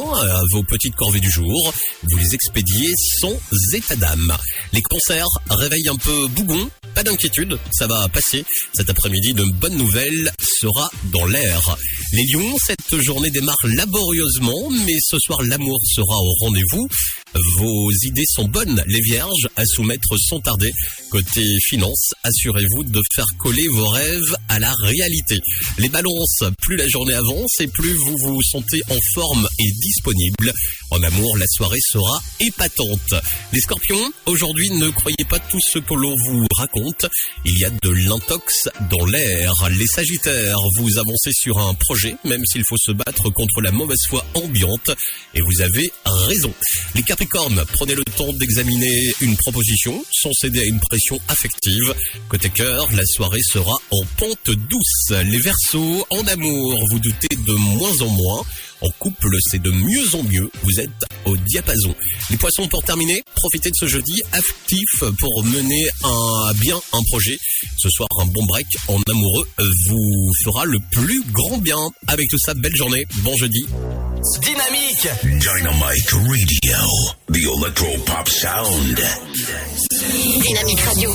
vos petites corvées du jour, vous les expédiez sans état d'âme. Les concerts réveillent un peu bougon, pas d'inquiétude, ça va passer. Cet après-midi, de bonnes nouvelles sera dans l'air. Les lions, cette journée démarre laborieusement, mais ce soir l'amour sera au rendez-vous. Vos idées sont bonnes, les vierges, à soumettre sans tarder. Côté finance, assurez-vous de faire coller vos rêves à la réalité. Les balances, plus la journée avance et plus vous vous sentez en forme et disponible. En amour, la soirée sera épatante. Les scorpions, aujourd'hui, ne croyez pas tout ce que l'on vous raconte. Il y a de l'intox dans l'air. Les sagittaires, vous avancez sur un projet, même s'il faut se battre contre la mauvaise foi ambiante. Et vous avez raison. Les capricornes, prenez le temps d'examiner une proposition sans céder à une pression affective. Côté cœur, la soirée sera en pente douce. Les versos, en amour, vous doutez de moins en moins. En couple, c'est de mieux en mieux. Vous êtes au diapason. Les poissons, pour terminer, profitez de ce jeudi actif pour mener à bien un projet. Ce soir, un bon break en amoureux vous fera le plus grand bien. Avec tout ça, belle journée. Bon jeudi. Dynamique Dynamite Radio, the electro pop sound. Dynamique Radio.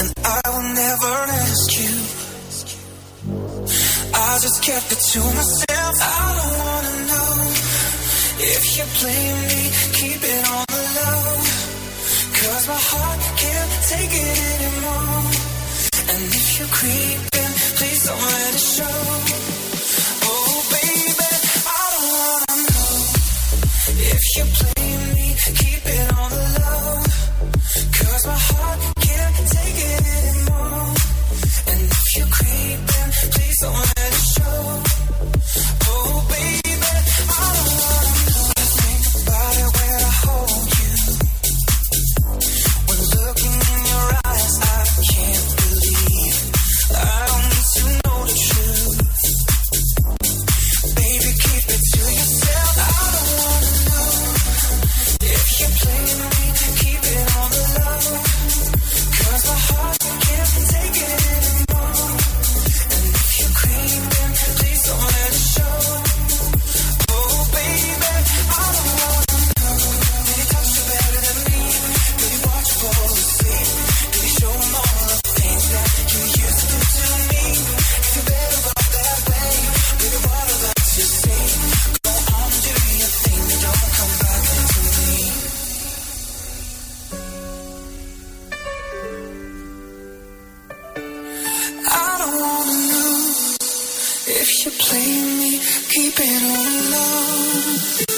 And I will never ask you. I just kept it to myself. I don't wanna know if you blame me. Keep it on the low. Cause my heart can't take it anymore. And if you're creeping, please don't let it show. Oh, baby, I don't wanna know if you blame me. Keep it on the low. Cause my heart can't take it anymore. And if you're creeping, please don't Keep playing me. You play me, keep it all low.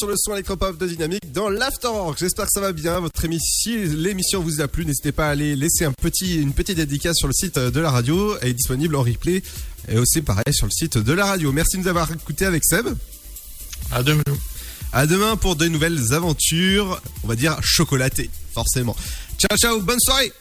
sur le son électropop de Dynamique dans l'Afterwork. J'espère que ça va bien. Votre émission, l'émission vous a plu. N'hésitez pas à aller laisser un petit, une petite dédicace sur le site de la radio. Elle est disponible en replay et aussi pareil sur le site de la radio. Merci de nous avoir écoutés avec Seb. À demain. À demain pour de nouvelles aventures, on va dire chocolatées, forcément. Ciao, ciao, bonne soirée.